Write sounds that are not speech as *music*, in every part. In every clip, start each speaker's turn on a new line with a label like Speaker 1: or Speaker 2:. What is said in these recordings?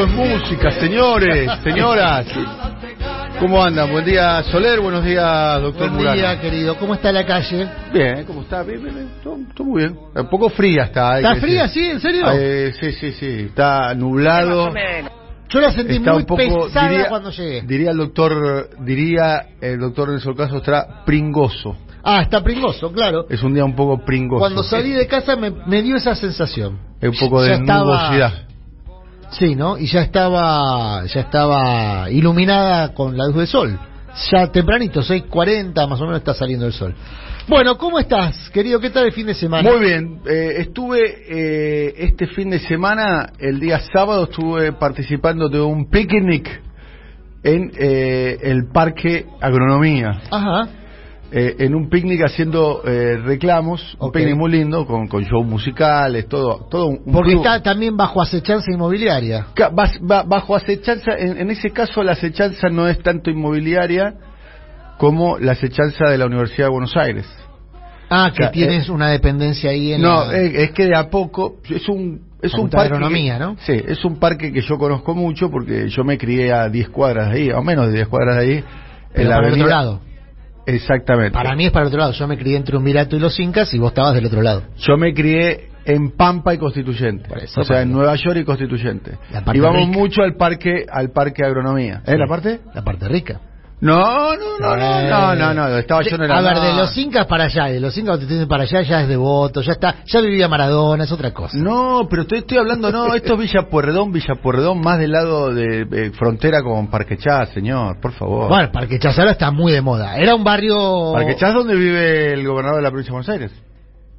Speaker 1: Esto es música, señores, *laughs* señoras. ¿Cómo andan? Buen día, Soler. Buenos días, doctor
Speaker 2: Buen
Speaker 1: Murano.
Speaker 2: día, querido. ¿Cómo está la calle?
Speaker 1: Bien, ¿cómo está? Bien, bien, bien. Todo, todo muy bien. Un poco fría está.
Speaker 2: ¿Está fría,
Speaker 1: decir.
Speaker 2: sí? ¿En serio?
Speaker 1: Eh, sí, sí, sí. Está nublado.
Speaker 2: Yo la sentí
Speaker 1: Está
Speaker 2: muy
Speaker 1: un poco,
Speaker 2: pesada
Speaker 1: diría,
Speaker 2: cuando llegué.
Speaker 1: diría el doctor, diría el doctor Nelson Caso, está pringoso.
Speaker 2: Ah, está pringoso, claro.
Speaker 1: Es un día un poco pringoso.
Speaker 2: Cuando salí de casa me, me dio esa sensación.
Speaker 1: Es un poco de
Speaker 2: Ya estaba-
Speaker 1: nubosidad.
Speaker 2: Sí, ¿no? Y ya estaba, ya estaba iluminada con la luz del sol. Ya tempranito, 6.40 más o menos está saliendo el sol. Bueno, ¿cómo estás, querido? ¿Qué tal el fin de semana?
Speaker 1: Muy bien, eh, estuve eh, este fin de semana, el día sábado, estuve participando de un picnic en eh, el Parque Agronomía.
Speaker 2: Ajá.
Speaker 1: Eh, en un picnic haciendo eh, reclamos, un picnic muy lindo, con, con shows musicales, todo, todo un,
Speaker 2: Porque
Speaker 1: club-
Speaker 2: está también bajo acechanza inmobiliaria.
Speaker 1: Bajo acechanza, en, en ese caso la acechanza no es tanto inmobiliaria como la acechanza de la Universidad de Buenos Aires.
Speaker 2: Ah, que
Speaker 1: O sea,
Speaker 2: tienes una dependencia ahí en
Speaker 1: No,
Speaker 2: la...
Speaker 1: eh, es que de a poco es un es un parque que-
Speaker 2: ¿no?
Speaker 1: Sí, es un parque que yo conozco mucho porque yo me crié a 10 cuadras de ahí, o menos de 10 cuadras de ahí,
Speaker 2: Pero
Speaker 1: en la avenida.
Speaker 2: otro lado.
Speaker 1: Exactamente.
Speaker 2: Para mí es para el otro lado. Yo me crié entre un Mirato y los Incas y vos estabas del otro lado.
Speaker 1: Yo me crié en Pampa y Constituyente,
Speaker 2: eso,
Speaker 1: o sea, en. Nueva York y Constituyente. Y vamos mucho al parque al parque Agronomía. ¿Eh,
Speaker 2: Sí.
Speaker 1: la parte?
Speaker 2: La parte rica.
Speaker 1: No, no, no, no, no, no, no, estaba yo en el
Speaker 2: A ver, de
Speaker 1: no.
Speaker 2: los Incas para allá, de los Incas para allá ya es devoto, ya está, ya vivía Maradona, es otra cosa.
Speaker 1: No, pero estoy, estoy hablando, no, esto es Villa Pueyrredón, Villa Pueyrredón, más del lado de eh, frontera con Parque Chá, señor, por favor.
Speaker 2: Bueno, Parque Chas ahora está muy de moda. Era un barrio...
Speaker 1: Parque Chá es donde vive el gobernador de la provincia de Buenos Aires.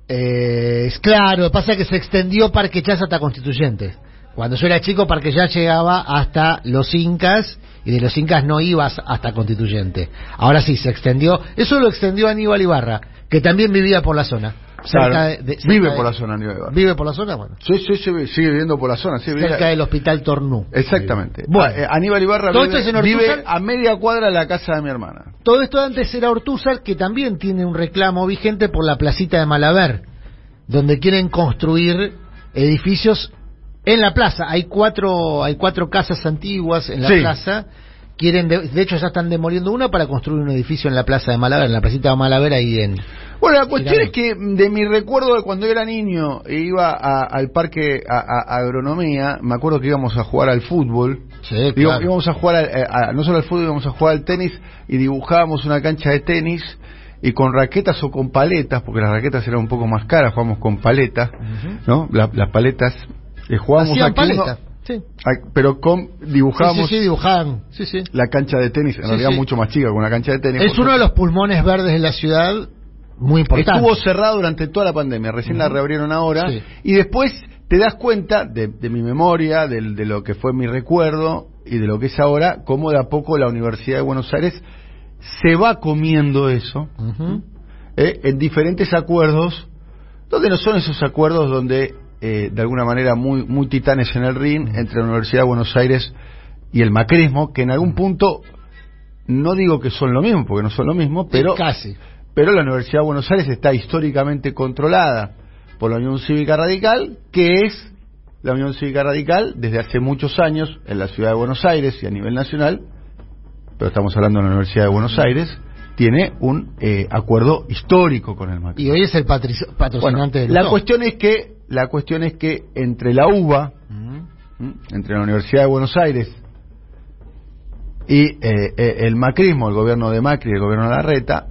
Speaker 2: Eh, es claro, pasa que se extendió Parque Chas hasta Constituyente. Cuando yo era chico, Parque Chas llegaba hasta los Incas y de los Incas no ibas hasta Constituyente. Ahora sí, se extendió. Eso lo extendió Aníbal Ibarra, que también vivía por la zona.
Speaker 1: Claro,
Speaker 2: de-
Speaker 1: vive
Speaker 2: de-
Speaker 1: por la zona, Aníbal Ibarra.
Speaker 2: ¿Vive por la zona? Bueno.
Speaker 1: Sí, sí, sí, sigue viviendo por la zona, sí, vive-
Speaker 2: Cerca del Hospital Tornú.
Speaker 1: Exactamente.
Speaker 2: Bueno.
Speaker 1: Ah, eh, Aníbal Ibarra vive,
Speaker 2: es
Speaker 1: a media cuadra de la casa de mi hermana.
Speaker 2: Todo esto antes era Ortúzar, que también tiene un reclamo vigente por la placita de Malaver, donde quieren construir edificios en la plaza. Hay cuatro, hay cuatro casas antiguas en la
Speaker 1: Sí.
Speaker 2: plaza. Quieren, de, de hecho, ya están demoliendo una para construir un edificio en la plaza de Malaver, en la placita de Malaver, ahí en.
Speaker 1: Bueno, la cuestión es que de mi recuerdo de cuando era niño e iba a- al parque a, a- agronomía, me acuerdo que íbamos a jugar al fútbol.
Speaker 2: Sí, claro.
Speaker 1: íbamos a jugar, al- eh, a- no solo al fútbol, íbamos a jugar al tenis y dibujábamos una cancha de tenis y con raquetas o con paletas, porque las raquetas eran un poco más caras, jugábamos con paletas, ¿no? La- las paletas, eh, jugábamos
Speaker 2: Hacían
Speaker 1: aquí.
Speaker 2: Sí.
Speaker 1: a- pero con
Speaker 2: Sí,
Speaker 1: dibujábamos
Speaker 2: sí, sí, dibujaban. Sí, sí.
Speaker 1: la cancha de tenis, en
Speaker 2: Sí,
Speaker 1: realidad
Speaker 2: sí.
Speaker 1: mucho más chica que una cancha de tenis.
Speaker 2: Es uno de los pulmones verdes de la ciudad, muy importante.
Speaker 1: Estuvo cerrado durante toda la pandemia, recién la reabrieron ahora.
Speaker 2: Sí.
Speaker 1: Y después te das cuenta de, de mi memoria, de, lo que fue mi recuerdo y de lo que es ahora, cómo de a poco la Universidad de Buenos Aires se va comiendo eso. ¿eh? en diferentes acuerdos, donde no son esos acuerdos donde eh, de alguna manera muy, muy titanes en el ring entre la Universidad de Buenos Aires y el macrismo, que en algún punto no digo que son lo mismo, porque no son lo mismo, pero
Speaker 2: Casi.
Speaker 1: pero la Universidad de Buenos Aires está históricamente controlada por la Unión Cívica Radical, que es la Unión Cívica Radical desde hace muchos años en la ciudad de Buenos Aires y a nivel nacional, pero estamos hablando de la Universidad de Buenos Aires, tiene un eh, acuerdo histórico con el Macri.
Speaker 2: Y hoy es el patri-
Speaker 1: Bueno,
Speaker 2: patrocinante del
Speaker 1: la cuestión es que la cuestión es que entre la UBA, entre la Universidad de Buenos Aires y eh, eh, el macrismo, el gobierno de Macri y el gobierno de Larreta,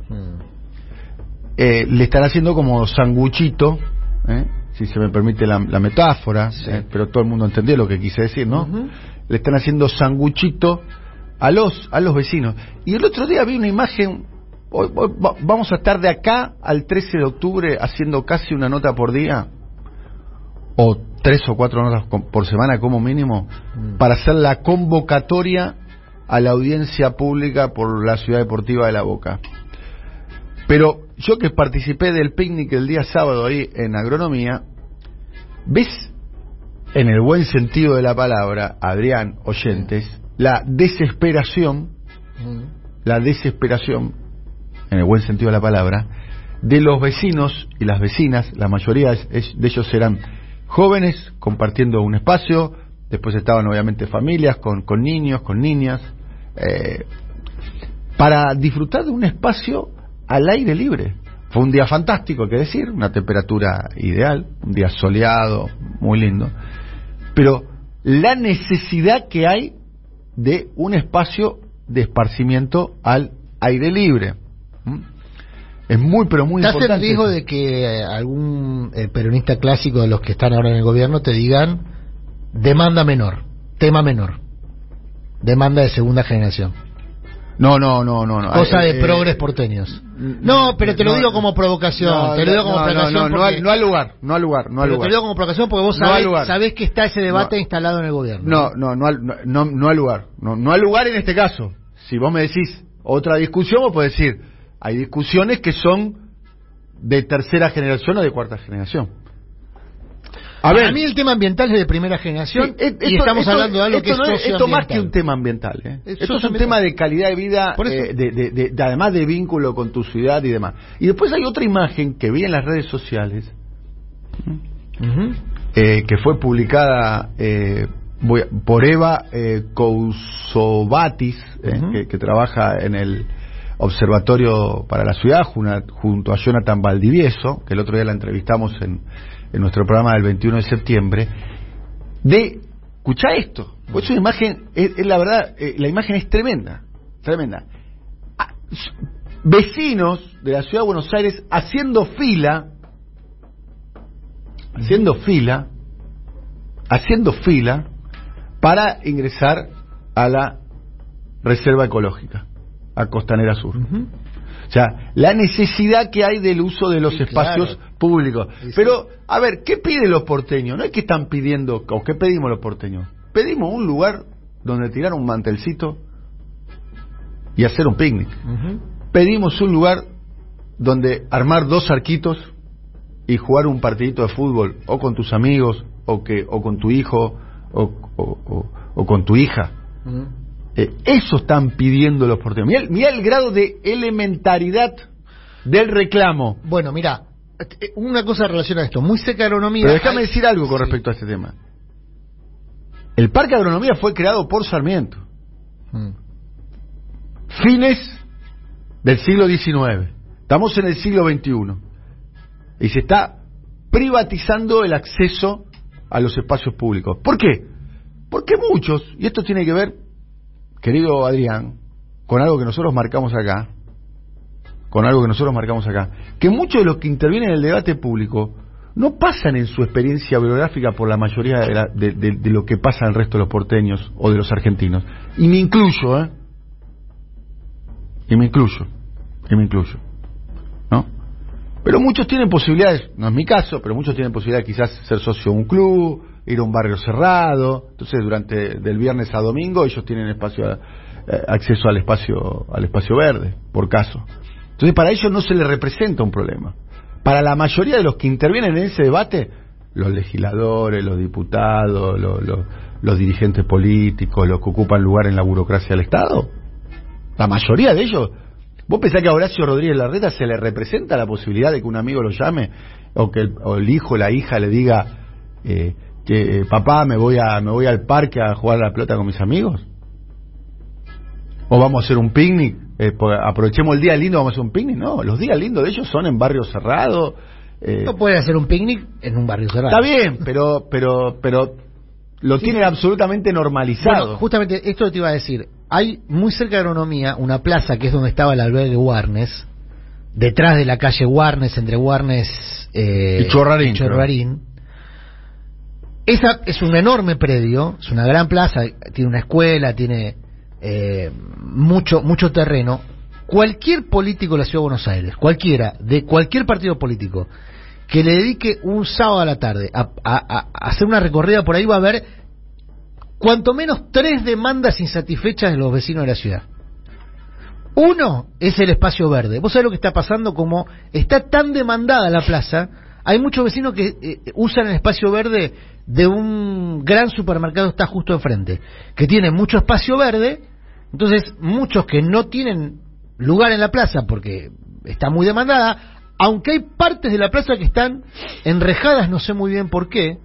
Speaker 1: eh, le están haciendo como sanguchito, ¿eh? si se me permite la, la metáfora,
Speaker 2: Sí.
Speaker 1: pero todo el mundo entendió lo que quise decir, ¿no? Le están haciendo sanguchito a los a los vecinos. Y el otro día vi una imagen, hoy- hoy va- vamos a estar de acá al 13 de octubre haciendo casi una nota por día, o tres o cuatro notas por semana como mínimo,
Speaker 2: Mm.
Speaker 1: para hacer la convocatoria a la audiencia pública por la ciudad deportiva de La Boca. Pero yo que participé del picnic el día sábado ahí en agronomía, ¿ves en el buen sentido de la palabra, Adrián, oyentes, la desesperación,
Speaker 2: Mm.
Speaker 1: la desesperación, en el buen sentido de la palabra, de los vecinos y las vecinas, la mayoría de ellos eran jóvenes compartiendo un espacio, después estaban obviamente familias con, con niños, con niñas, eh, para disfrutar de un espacio al aire libre. Fue un día fantástico, hay que decir, una temperatura ideal, un día soleado, muy lindo, pero la necesidad que hay de un espacio de esparcimiento al aire libre. Es muy, pero muy
Speaker 2: ¿Estás
Speaker 1: importante.
Speaker 2: en riesgo de que eh, algún eh, peronista clásico de los que están ahora en el gobierno te digan demanda menor, tema menor, demanda de segunda generación?
Speaker 1: No, no, no, no. no.
Speaker 2: Cosa
Speaker 1: Eh,
Speaker 2: de
Speaker 1: eh,
Speaker 2: progres porteños. No, pero te lo
Speaker 1: no,
Speaker 2: digo como provocación.
Speaker 1: no,
Speaker 2: te lo digo como
Speaker 1: no,
Speaker 2: provocación.
Speaker 1: No, no, no,
Speaker 2: porque-
Speaker 1: no al lugar, no al lugar, no al lugar.
Speaker 2: te lo digo como provocación porque vos sabés, sabés que está ese debate
Speaker 1: No.
Speaker 2: instalado en el gobierno.
Speaker 1: No, no, no, al- no, no, no al lugar. No, no al lugar en este caso. Si vos me decís otra discusión, vos podés decir, hay discusiones que son de tercera generación o de cuarta generación. A ver,
Speaker 2: mí el tema ambiental es de primera generación
Speaker 1: Sí,
Speaker 2: y estamos
Speaker 1: esto-
Speaker 2: hablando de algo que
Speaker 1: esto
Speaker 2: es
Speaker 1: no Esto más que un tema ambiental. ¿eh?
Speaker 2: Es
Speaker 1: Esto es un tema de calidad de vida, eh, de, de- de- de- además de vínculo con tu ciudad y demás. Y después hay otra imagen que vi en las redes sociales,
Speaker 2: Ujú.
Speaker 1: eh, que fue publicada eh, por Eva eh, Kousovatis, eh,
Speaker 2: Ujú.
Speaker 1: que, que trabaja en el Observatorio para la Ciudad, junto a Jonathan Valdivieso, que el otro día la entrevistamos en, en nuestro programa del 21 de septiembre, de, escucha esto, es una imagen, es, la verdad, eh, la imagen es tremenda, tremenda. Ah, Vecinos de la ciudad de Buenos Aires haciendo fila, haciendo fila, haciendo fila para ingresar a la reserva ecológica, a Costanera Sur. O sea, la necesidad que hay del uso de los
Speaker 2: Sí,
Speaker 1: espacios
Speaker 2: claro.
Speaker 1: públicos.
Speaker 2: Sí.
Speaker 1: Pero, a ver, ¿qué piden los porteños? No es que están pidiendo, o qué pedimos los porteños. Pedimos un lugar donde tirar un mantelcito y hacer un picnic. Pedimos un lugar donde armar dos arquitos y jugar un partidito de fútbol, o con tus amigos, o, que, o con tu hijo, o, o- o- o con tu hija. Eh, eso están pidiendo los porteños. Mirá, el- mirá el grado de elementaridad del reclamo.
Speaker 2: Bueno, mira, una cosa relacionada a esto, muy de agronomía.
Speaker 1: Pero déjame
Speaker 2: hay-
Speaker 1: decir algo con
Speaker 2: Sí.
Speaker 1: respecto a este tema. El Parque de Agronomía fue creado por Sarmiento,
Speaker 2: Mm.
Speaker 1: fines del siglo XIX. Estamos en el siglo XXI. Y se está privatizando el acceso a los espacios públicos. ¿Por qué? Porque muchos, y esto tiene que ver, querido Adrián, con algo que nosotros marcamos acá, con algo que nosotros marcamos acá, que muchos de los que intervienen en el debate público no pasan en su experiencia biográfica por la mayoría de, la- de- de- lo que pasa el resto de los porteños o de los argentinos. Y me incluyo, ¿eh? Y me incluyo, y me incluyo, ¿no? Pero muchos tienen posibilidades, no es mi caso, pero muchos tienen posibilidad quizás ser socio de un club, ir a un barrio cerrado, entonces durante del viernes a domingo ellos tienen espacio eh, acceso al espacio al espacio verde, por caso. Entonces para ellos no se les representa un problema. Para la mayoría de los que intervienen en ese debate, los legisladores, los diputados, los, dirigentes políticos, los que ocupan lugar en la burocracia del Estado, la mayoría de ellos. ¿Vos pensás que a Horacio Rodríguez Larreta se le representa la posibilidad de que un amigo lo llame o que el, o el hijo la hija le diga eh, que eh, papá me voy a me voy al parque a jugar a la pelota con mis amigos? ¿O vamos a hacer un picnic? Eh, pues, aprovechemos el día lindo, vamos a hacer un picnic. No, los días lindos de ellos son en barrios cerrados. eh,
Speaker 2: No puede hacer un picnic en un barrio cerrado.
Speaker 1: está bien, pero pero pero lo tienen absolutamente normalizado.
Speaker 2: Bueno, justamente esto te iba a decir. Hay muy cerca de agronomía una plaza que es donde estaba el albergue Warnes, detrás de la calle Warnes, entre Warnes eh,
Speaker 1: Y Chorrarín,
Speaker 2: y Chorrarín. Esa es un enorme predio, es una gran plaza, tiene una escuela, tiene eh, mucho mucho terreno. Cualquier político de la Ciudad de Buenos Aires, cualquiera, de cualquier partido político, que le dedique un sábado a la tarde a, a- hacer una recorrida por ahí va a ver cuanto menos tres demandas insatisfechas de los vecinos de la ciudad. Uno es el espacio verde. Vos sabés lo que está pasando, como está tan demandada la plaza, hay muchos vecinos que eh, usan el espacio verde de un gran supermercado está justo enfrente, que tiene mucho espacio verde, entonces muchos que no tienen lugar en la plaza porque está muy demandada, aunque hay partes de la plaza que están enrejadas, no sé muy bien por qué,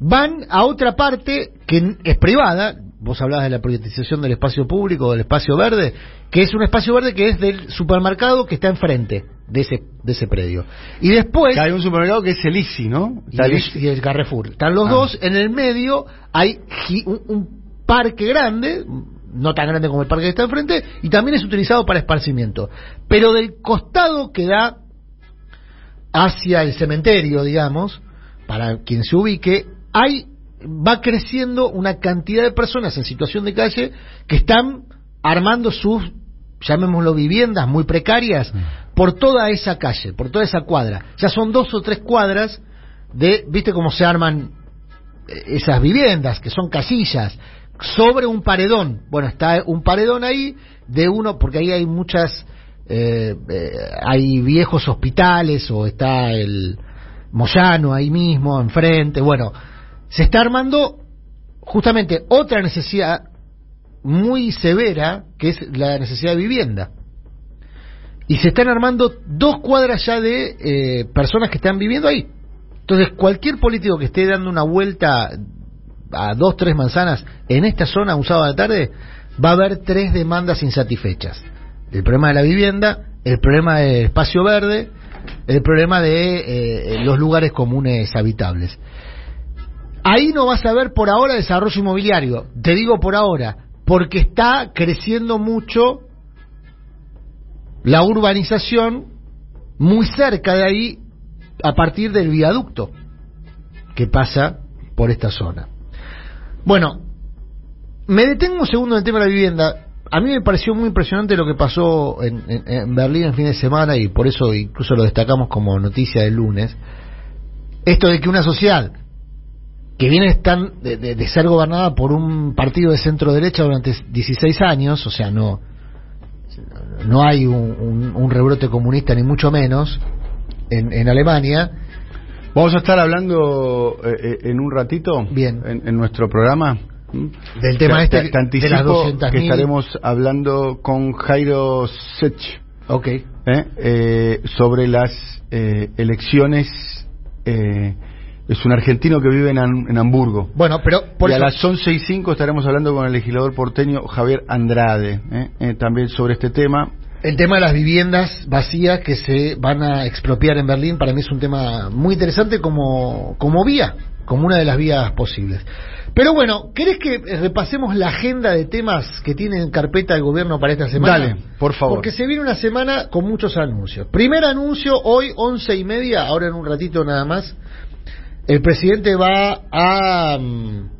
Speaker 2: van a otra parte que es privada, vos hablabas de la privatización del espacio público, del espacio verde, que es un espacio verde que es del supermercado que está enfrente de ese, de ese predio. Y después...
Speaker 1: hay un supermercado que es el ICI, ¿no?
Speaker 2: Y el, y el, Carrefour. Están los ah. dos, en el medio hay un, un parque grande, no tan grande como el parque que está enfrente, y también es utilizado para esparcimiento. Pero del costado que da hacia el cementerio, digamos, para quien se ubique, hay va creciendo una cantidad de personas en situación de calle que están armando sus llamémoslo viviendas muy precarias mm. por toda esa calle, por toda esa cuadra. Ya son dos o tres cuadras de, viste cómo se arman eh, esas viviendas, que son casillas, sobre un paredón. Bueno, está un paredón ahí de uno, porque ahí hay muchas, eh, eh, hay viejos hospitales o está el Moyano ahí mismo, enfrente. Bueno, se está armando justamente otra necesidad muy severa, que es la necesidad de vivienda. Y se están armando dos cuadras ya de eh, personas que están viviendo ahí. Entonces, cualquier político que esté dando una vuelta a dos, tres manzanas en esta zona un sábado de tarde, va a haber tres demandas insatisfechas. El problema de la vivienda, el problema del espacio verde, el problema de eh, los lugares comunes habitables. Ahí no vas a ver por ahora desarrollo inmobiliario, te digo por ahora, porque está creciendo mucho la urbanización muy cerca de ahí a partir del viaducto que pasa por esta zona. Bueno, me detengo un segundo en el tema de la vivienda. A mí me pareció muy impresionante lo que pasó en, Berlín el fin de semana y por eso incluso lo destacamos como noticia del lunes. Esto de que una sociedad que viene tan de, ser gobernada por un partido de centro derecha durante 16 años, o sea, no no hay un, rebrote comunista ni mucho menos en, en Alemania,
Speaker 1: Vamos a estar hablando eh, eh, en un ratito
Speaker 2: Bien.
Speaker 1: En, nuestro programa
Speaker 2: del tema este de
Speaker 1: las que estaremos hablando con Jairo Sech
Speaker 2: okay.
Speaker 1: ¿eh? sobre las elecciones es un argentino que vive en, Hamburgo.
Speaker 2: Bueno, pero
Speaker 1: y a las 11 y 5 estaremos hablando con el legislador porteño Javier Andrade, también sobre este tema.
Speaker 2: El tema de las viviendas vacías que se van a expropiar en Berlín para mí es un tema muy interesante como, como vía, como una de las vías posibles. Pero bueno, ¿querés que repasemos la agenda de temas que tiene en carpeta el gobierno para esta semana?
Speaker 1: Dale, por favor.
Speaker 2: Porque se viene una semana con muchos anuncios. Primer anuncio, hoy once y media, ahora en un ratito nada más, el presidente va a... Mm,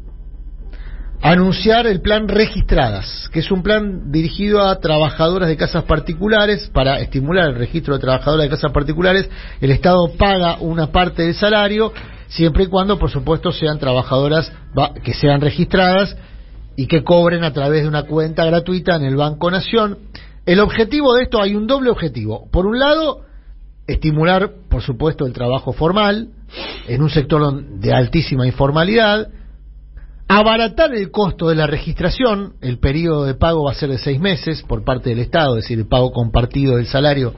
Speaker 2: anunciar el plan Registradas, que es un plan dirigido a trabajadoras de casas particulares para estimular el registro de trabajadoras de casas particulares. El Estado paga una parte del salario, siempre y cuando, por supuesto, sean trabajadoras que sean registradas y que cobren a través de una cuenta gratuita en el Banco Nación. El objetivo de esto, hay un doble objetivo. Por un lado, estimular, por supuesto, el trabajo formal en un sector de altísima informalidad, abaratar el costo de la registración, el periodo de pago va a ser de seis meses por parte del Estado, es decir, el pago compartido del salario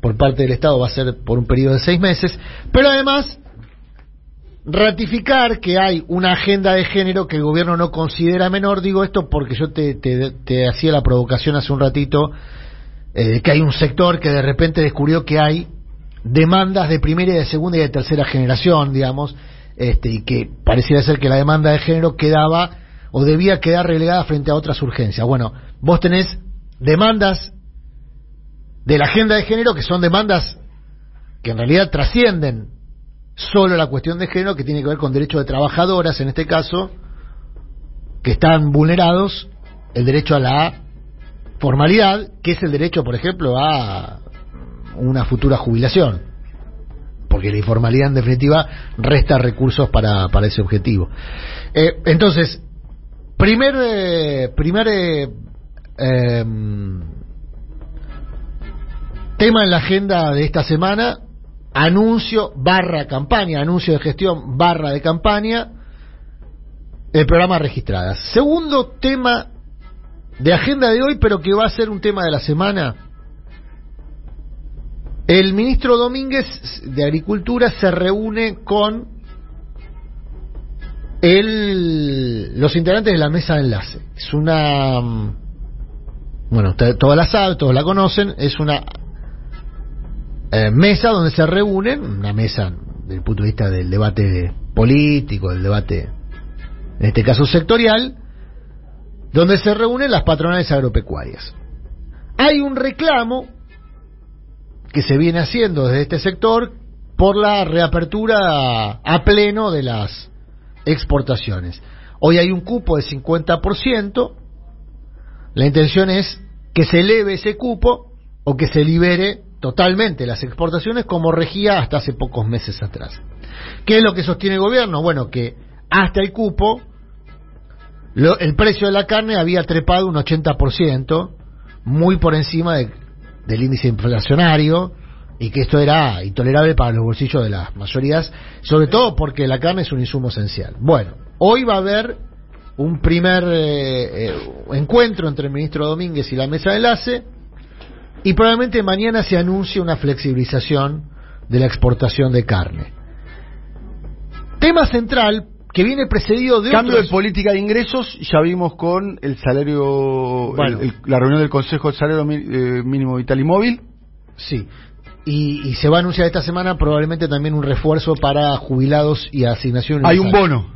Speaker 2: por parte del Estado va a ser por un periodo de seis meses, pero además ratificar que hay una agenda de género que el gobierno no considera menor, digo esto porque yo te, te, hacía la provocación hace un ratito, eh, que hay un sector que de repente descubrió que hay demandas de primera y de segunda y de tercera generación, digamos, este, y que pareciera ser que la demanda de género quedaba o debía quedar relegada frente a otras urgencias. Bueno, vos tenés demandas de la agenda de género que son demandas que en realidad trascienden solo la cuestión de género que tiene que ver con derechos de trabajadoras, en este caso, que están vulnerados, el derecho a la formalidad, que es el derecho, por ejemplo, a una futura jubilación porque la informalidad en definitiva resta recursos para, para ese objetivo. Eh, entonces, primer, eh, primer eh, em, tema en la agenda de esta semana, anuncio barra campaña, anuncio de gestión barra de campaña, el programa registradas. Segundo tema de agenda de hoy, pero que va a ser un tema de la semana, el ministro Domínguez de Agricultura se reúne con el, los integrantes de la mesa de enlace. Es una... mm, Bueno, todas la saben, todos la conocen. Es una eh, mesa donde se reúnen, una mesa desde el punto de vista del debate político, del debate, en este caso sectorial, donde se reúnen las patronales agropecuarias. Hay un reclamo que se viene haciendo desde este sector por la reapertura a pleno de las exportaciones. Hoy hay un cupo de 50%, la intención es que se eleve ese cupo o que se libere totalmente las exportaciones como regía hasta hace pocos meses atrás. ¿Qué es lo que sostiene el gobierno? Bueno, que hasta el cupo el precio de la carne había trepado un 80%, muy por encima de- del índice inflacionario, y que esto era intolerable para los bolsillos de las mayorías, sobre todo porque la carne es un insumo esencial. Bueno, hoy va a haber un primer eh, eh, encuentro entre el ministro Domínguez y la mesa de enlace, y probablemente mañana se anuncie una flexibilización de la exportación de carne. Tema central que viene precedido de
Speaker 1: Cambio
Speaker 2: otros-
Speaker 1: de política de ingresos, ya vimos con el salario,
Speaker 2: Bueno.
Speaker 1: el- el- la reunión del Consejo de Salario eh, Mínimo Vital y Móvil.
Speaker 2: Sí. Y, y se va a anunciar esta semana probablemente también un refuerzo para jubilados y asignación
Speaker 1: Hay un bono.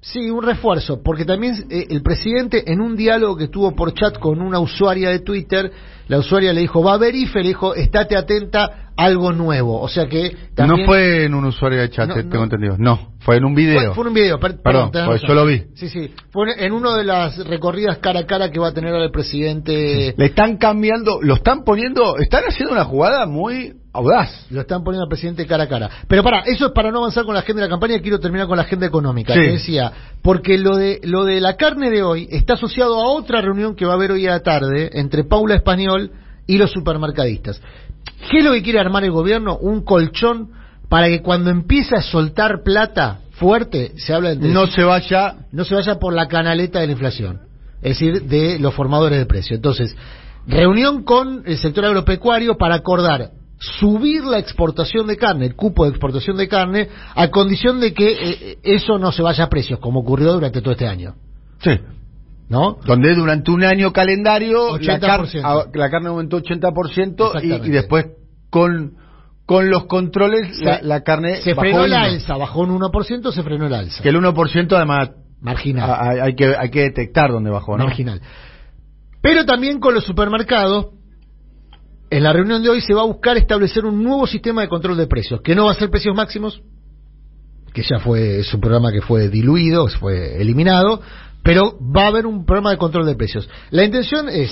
Speaker 2: Sí, un refuerzo, porque también eh, el presidente en un diálogo que tuvo por chat con una usuaria de Twitter, la usuaria le dijo, va a haber IFE, le dijo, estate atenta, algo nuevo. O sea que también...
Speaker 1: No fue en un usuario de chat,
Speaker 2: No,
Speaker 1: eh,
Speaker 2: no.
Speaker 1: tengo entendido. No, fue en un video.
Speaker 2: Fue, fue en un video, per-
Speaker 1: Perdón, pues yo lo vi.
Speaker 2: Sí, sí. Fue en uno de las recorridas cara a cara que va a tener ahora el presidente.
Speaker 1: Le están cambiando, lo están poniendo, están haciendo una jugada muy audaz.
Speaker 2: Lo están poniendo al presidente cara a cara. Pero para, eso es para no avanzar con la agenda de la campaña, quiero terminar con la agenda económica.
Speaker 1: Sí.
Speaker 2: Que decía, porque lo de, lo de la carne de hoy está asociado a otra reunión que va a haber hoy a la tarde entre Paula Español y los supermercadistas. ¿Qué es lo que quiere armar el gobierno? Un colchón para que cuando empiece a soltar plata fuerte, se habla de
Speaker 1: No se vaya
Speaker 2: no se vaya por la canaleta de la inflación, es decir, de los formadores de precio. Entonces, reunión con el sector agropecuario para acordar subir la exportación de carne, el cupo de exportación de carne, a condición de que eh, eso no se vaya a precios, como ocurrió durante todo este año.
Speaker 1: Sí.
Speaker 2: ¿No?
Speaker 1: Donde durante un año calendario la, car-
Speaker 2: 80%.
Speaker 1: a- la carne aumentó 80% y, y después con, con los controles la,
Speaker 2: Se-
Speaker 1: la carne
Speaker 2: Se
Speaker 1: bajó
Speaker 2: frenó
Speaker 1: el
Speaker 2: alza, bajó un 1%, se frenó el alza.
Speaker 1: Que el 1% además
Speaker 2: Marginal.
Speaker 1: a- hay que, hay que detectar dónde bajó, ¿no?
Speaker 2: marginal. Pero también con los supermercados, en la reunión de hoy se va a buscar establecer un nuevo sistema de control de precios, que no va a ser precios máximos, que ya fue, es un programa que fue diluido, fue eliminado, pero va a haber un programa de control de precios. La intención es,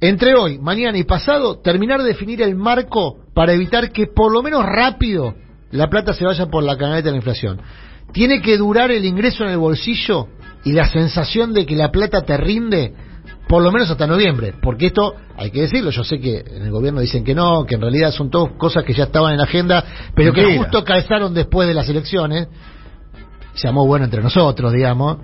Speaker 2: entre hoy, mañana y pasado, terminar de definir el marco para evitar que por lo menos rápido la plata se vaya por la canaleta de la inflación. Tiene que durar el ingreso en el bolsillo y la sensación de que la plata te rinde por lo menos hasta noviembre, porque esto hay que decirlo, yo sé que en el gobierno dicen que no, que en realidad son todas cosas que ya estaban en la agenda, pero que justo calzaron después de las elecciones, se llamó bueno entre nosotros, digamos,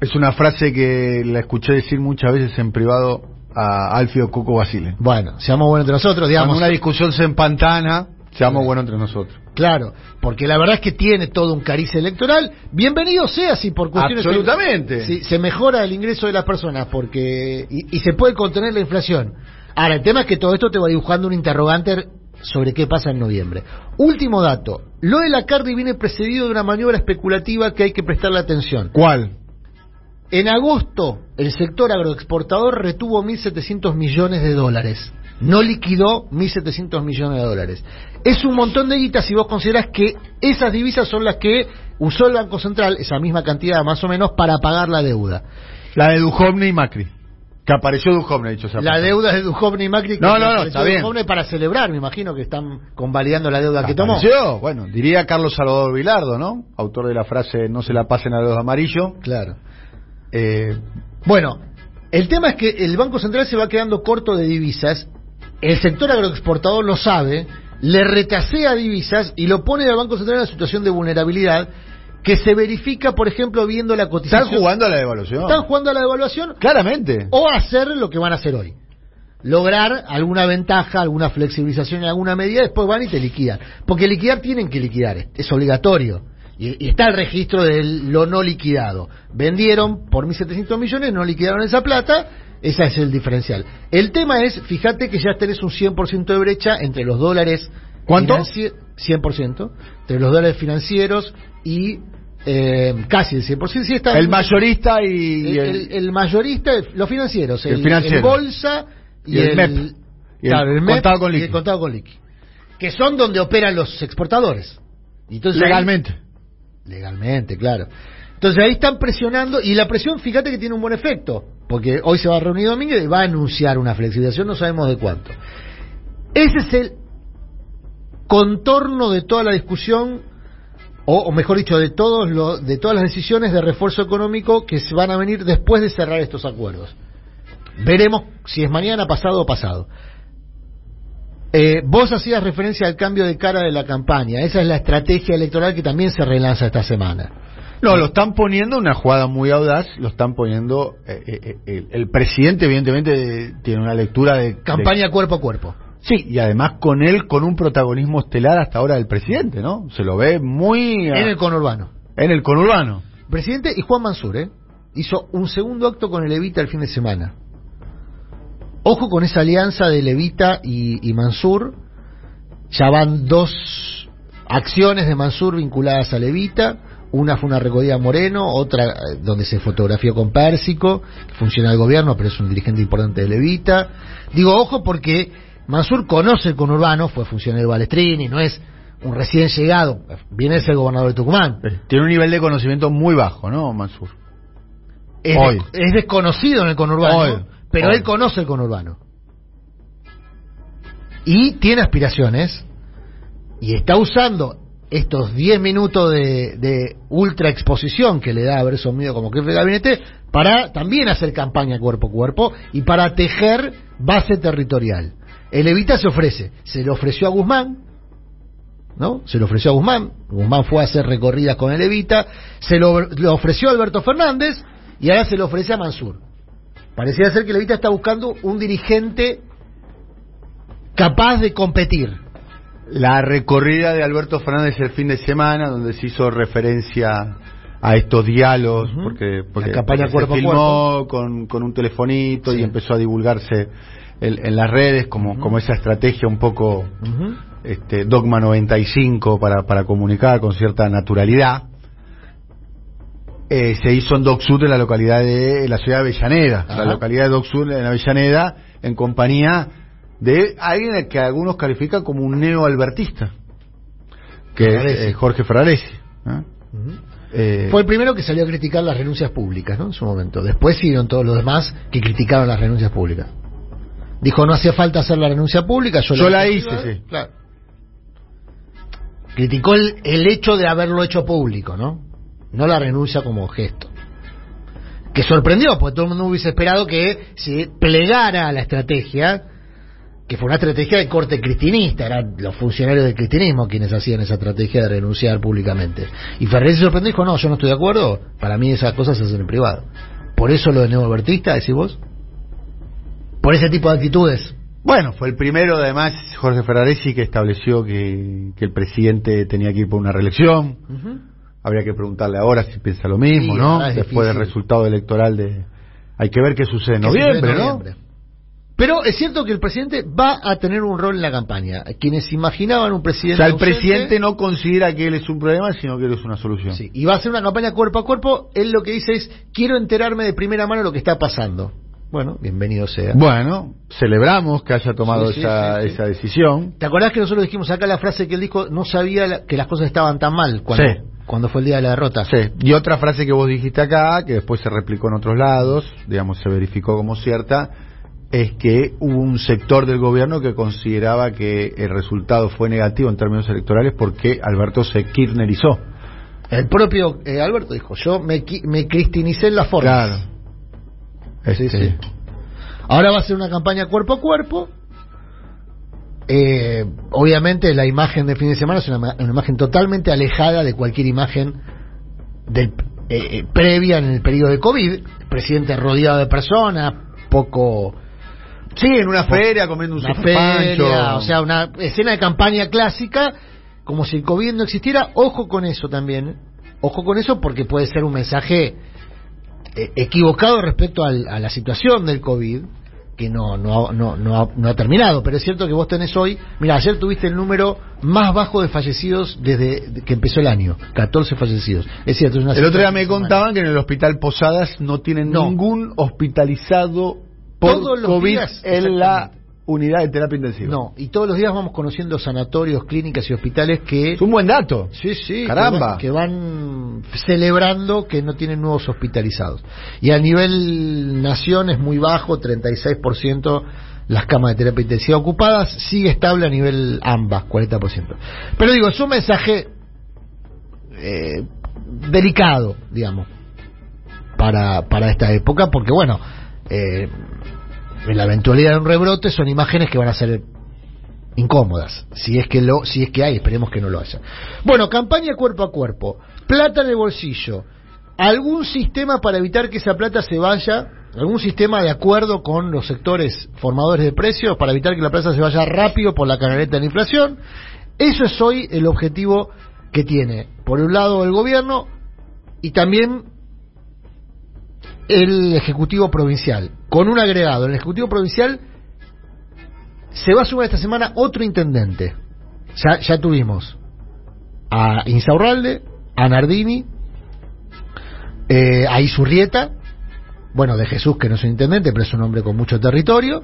Speaker 1: Es una frase que la escuché decir muchas veces en privado a Alfio Coco Basile.
Speaker 2: bueno, se llamó bueno entre nosotros, digamos,
Speaker 1: Cuando una discusión se empantana, seamos bueno entre nosotros.
Speaker 2: claro, porque la verdad es que tiene todo un cariz electoral, bienvenido sea si por cuestiones
Speaker 1: Absolutamente.
Speaker 2: si se mejora el ingreso de las personas porque y, y se puede contener la inflación. Ahora, el tema es que todo esto te va dibujando un interrogante sobre qué pasa en noviembre. Último dato, lo de la carne viene precedido de una maniobra especulativa que hay que prestarle atención.
Speaker 1: ¿Cuál?
Speaker 2: En agosto, el sector agroexportador retuvo 1.700 millones de dólares. No liquidó 1.700 millones de dólares. Es un montón de guita si vos considerás que esas divisas son las que usó el Banco Central, esa misma cantidad más o menos, para pagar la deuda.
Speaker 1: La de Duhovne y Macri. Que apareció Duhovne, dicho sea.
Speaker 2: La deuda de Duhovne y Macri. que
Speaker 1: No, no, no, está bien.
Speaker 2: Duhovne para celebrar, me imagino que están convalidando la deuda que tomó.
Speaker 1: Apareció, bueno, diría Carlos Salvador Vilardo, ¿no? Autor de la frase no se la pasen a los amarillos.
Speaker 2: Claro.
Speaker 1: Eh,
Speaker 2: Bueno, el tema es que el Banco Central se va quedando corto de divisas, el sector agroexportador lo sabe, le retasea divisas y lo pone al Banco Central en una situación de vulnerabilidad que se verifica, por ejemplo, viendo la cotización.
Speaker 1: están jugando a la devaluación.
Speaker 2: Están jugando a la devaluación
Speaker 1: Claramente.
Speaker 2: o hacer lo que van a hacer hoy. Lograr alguna ventaja, alguna flexibilización en alguna medida, después van y te liquidan. Porque liquidar tienen que liquidar, es obligatorio. Y, y está el registro de lo no liquidado. Vendieron por 1.700 millones, no liquidaron esa plata, ese es el diferencial. El tema es, fíjate que ya tenés un 100% de brecha entre los dólares...
Speaker 1: ¿Cuánto?
Speaker 2: financi- 100%, entre los dólares financieros y eh, casi el 100%. Sí está
Speaker 1: El mayorista y
Speaker 2: el,
Speaker 1: el,
Speaker 2: el- mayorista, los financieros,
Speaker 1: El
Speaker 2: el,
Speaker 1: financiero.
Speaker 2: el bolsa y,
Speaker 1: Y el MEP. Y
Speaker 2: claro, MEP
Speaker 1: contado con
Speaker 2: y el
Speaker 1: liqui.
Speaker 2: contado con liqui. Que son donde operan los exportadores. Entonces ahí-
Speaker 1: legalmente.
Speaker 2: claro. Entonces ahí están presionando y la presión, fíjate que tiene un buen efecto, porque hoy se va a reunir Domínguez y va a anunciar una flexibilización, no sabemos de cuánto. Ese es el contorno de toda la discusión, o, o mejor dicho, de todos lo- de todas las decisiones de refuerzo económico que se van a venir después de cerrar estos acuerdos. Veremos si es mañana, pasado o pasado. Eh, vos hacías referencia al cambio de cara de la campaña. Esa es la estrategia electoral que también se relanza esta semana.
Speaker 1: No, lo están poniendo una jugada muy audaz, lo están poniendo. eh, eh, eh, el, presidente, evidentemente, tiene una lectura de.
Speaker 2: Campaña cuerpo a cuerpo.
Speaker 1: sí, y además con él, con un protagonismo estelar hasta ahora del presidente, ¿no? Se lo ve muy. ah,
Speaker 2: En el conurbano.
Speaker 1: en el conurbano.
Speaker 2: Presidente y Juan Mansur, ¿eh? Hizo un segundo acto con el Levita el fin de semana. Ojo con esa alianza de Levita y, y Mansur. Ya van dos acciones de Mansur vinculadas a Levita. Una fue una recogida a Moreno, otra eh, donde se fotografió con Pérsico, que funciona el gobierno, pero es un dirigente importante de Levita. Digo, ojo porque Mansur conoce el conurbano, fue funcionario de Balestrini, no es un recién llegado, viene de ser gobernador de Tucumán.
Speaker 1: Tiene un nivel de conocimiento muy bajo, ¿no, Mansur?
Speaker 2: es,
Speaker 1: Hoy.
Speaker 2: es desconocido en el conurbano,
Speaker 1: Hoy.
Speaker 2: Pero él conoce el conurbano. Y tiene aspiraciones y está usando estos 10 minutos de, de ultra exposición que le da haber asumido como jefe de gabinete para también hacer campaña cuerpo a cuerpo y para tejer base territorial. El Evita se ofrece, se le ofreció a Guzmán, ¿no? Se lo ofreció a Guzmán, Guzmán fue a hacer recorridas con el Evita, se lo, lo ofreció a Alberto Fernández y ahora se lo ofrece a Mansur. Parecía ser que el Evita está buscando un dirigente capaz de competir.
Speaker 1: La recorrida de Alberto Fernández el fin de semana, donde se hizo referencia a estos diálogos, porque, porque,
Speaker 2: La campaña
Speaker 1: porque
Speaker 2: cuerpo a
Speaker 1: se filmó con, con un telefonito
Speaker 2: Sí.
Speaker 1: y empezó a divulgarse en, en las redes como, como esa estrategia un poco este, Dogma 95 para, para comunicar con cierta naturalidad. Eh, se hizo en Doc Sud, en la localidad de en la ciudad de Avellaneda,
Speaker 2: Ajá.
Speaker 1: la localidad de Doc Sud, en Avellaneda, en compañía de alguien que algunos califican como un neoalbertista, que
Speaker 2: Ferraresi.
Speaker 1: eh, Jorge Ferraresi. ¿eh? Eh,
Speaker 2: Fue el primero que salió a criticar las renuncias públicas, ¿no? En su momento. Después siguieron todos los demás que criticaron las renuncias públicas. Dijo, no hacía falta hacer la renuncia pública, yo,
Speaker 1: Yo la hice, sí.
Speaker 2: Claro. Criticó el, el hecho de haberlo hecho público, ¿no? No la renuncia como gesto. Que sorprendió, porque todo el mundo hubiese esperado que se plegara a la estrategia, que fue una estrategia de corte cristinista, eran los funcionarios del cristinismo quienes hacían esa estrategia de renunciar públicamente. Y Ferrer se sorprendió y dijo, no, yo no estoy de acuerdo, para mí esas cosas se hacen en privado. Por eso lo de neoalbertista, decís vos. Por ese tipo de actitudes.
Speaker 1: Bueno, fue el primero, además, Jorge Ferraresi, que estableció que, que el presidente tenía que ir por una reelección. Habría que preguntarle ahora si piensa lo mismo,
Speaker 2: Sí,
Speaker 1: ¿no? Después del resultado electoral de... Hay que ver qué sucede en noviembre,
Speaker 2: en
Speaker 1: ¿no?
Speaker 2: noviembre. Pero es cierto que el presidente va a tener un rol en la campaña. Quienes imaginaban un
Speaker 1: O
Speaker 2: presidente.
Speaker 1: sea, el
Speaker 2: ausente-
Speaker 1: presidente no considera que él es un problema, sino que él es una solución.
Speaker 2: Sí, y va a hacer una campaña cuerpo a cuerpo. Él lo que dice es: quiero enterarme de primera mano lo que está pasando. Bueno, bienvenido sea.
Speaker 1: Bueno, celebramos que haya tomado
Speaker 2: Sí, sí,
Speaker 1: esa,
Speaker 2: sí,
Speaker 1: esa decisión.
Speaker 2: ¿Te acordás que nosotros dijimos acá la frase que él dijo? No sabía la- que las cosas estaban tan mal cuando,
Speaker 1: Sí.
Speaker 2: Cuando fue el día de la derrota.
Speaker 1: Sí. Y otra frase que vos dijiste acá, que después se replicó en otros lados, digamos, se verificó como cierta, es que hubo un sector del gobierno que consideraba que el resultado fue negativo en términos electorales porque Alberto se kirchnerizó.
Speaker 2: El propio eh, Alberto dijo: Yo me, me cristinicé en la forma.
Speaker 1: Claro.
Speaker 2: Sí,
Speaker 1: Este,
Speaker 2: sí. Ahora va a ser una campaña cuerpo a cuerpo. Eh, obviamente la imagen de fin de semana es una, una imagen totalmente alejada de cualquier imagen del, eh, eh, previa en el periodo de COVID. El presidente rodeado de personas, poco...
Speaker 1: Sí, en una feria comiendo un
Speaker 2: Una feria, o sea, una escena de campaña clásica, como si el COVID no existiera. Ojo con eso también. Ojo con eso porque puede ser un mensaje eh, equivocado respecto al- a la situación del COVID, que no, no, no, no, ha, no ha terminado, pero es cierto que vos tenés hoy, mira, ayer tuviste el número más bajo de fallecidos desde que empezó el año, 14 fallecidos. Es cierto, es una
Speaker 1: El otro día me contaban que en el hospital Posadas no tienen
Speaker 2: No.
Speaker 1: ningún hospitalizado por
Speaker 2: Todos los
Speaker 1: COVID
Speaker 2: días,
Speaker 1: en la. Unidad de terapia intensiva.
Speaker 2: No, y todos los días vamos conociendo sanatorios, clínicas y hospitales que...
Speaker 1: Es un buen dato.
Speaker 2: Sí, sí,
Speaker 1: Caramba.
Speaker 2: Que van, que van celebrando que no tienen nuevos hospitalizados. Y a nivel nación es muy bajo, 36% las camas de terapia intensiva ocupadas, sigue estable a nivel AMBA, 40%. Pero digo, es un mensaje eh, delicado, digamos, para, para esta época, porque bueno, eh, en la eventualidad de un rebrote son imágenes que van a ser incómodas, si es que lo, si es que hay, esperemos que no lo haya. Bueno, campaña cuerpo a cuerpo, plata en el bolsillo, algún sistema para evitar que esa plata se vaya, algún sistema de acuerdo con los sectores formadores de precios para evitar que la plata se vaya rápido por la canaleta de la inflación. Eso es hoy el objetivo que tiene, por un lado, el gobierno y también el Ejecutivo Provincial, con un agregado. En el Ejecutivo Provincial se va a sumar esta semana otro intendente. Ya, ya tuvimos a Insaurralde, a Nardini, eh, a Isurrieta, bueno, de Jesús, que no es un intendente, pero es un hombre con mucho territorio,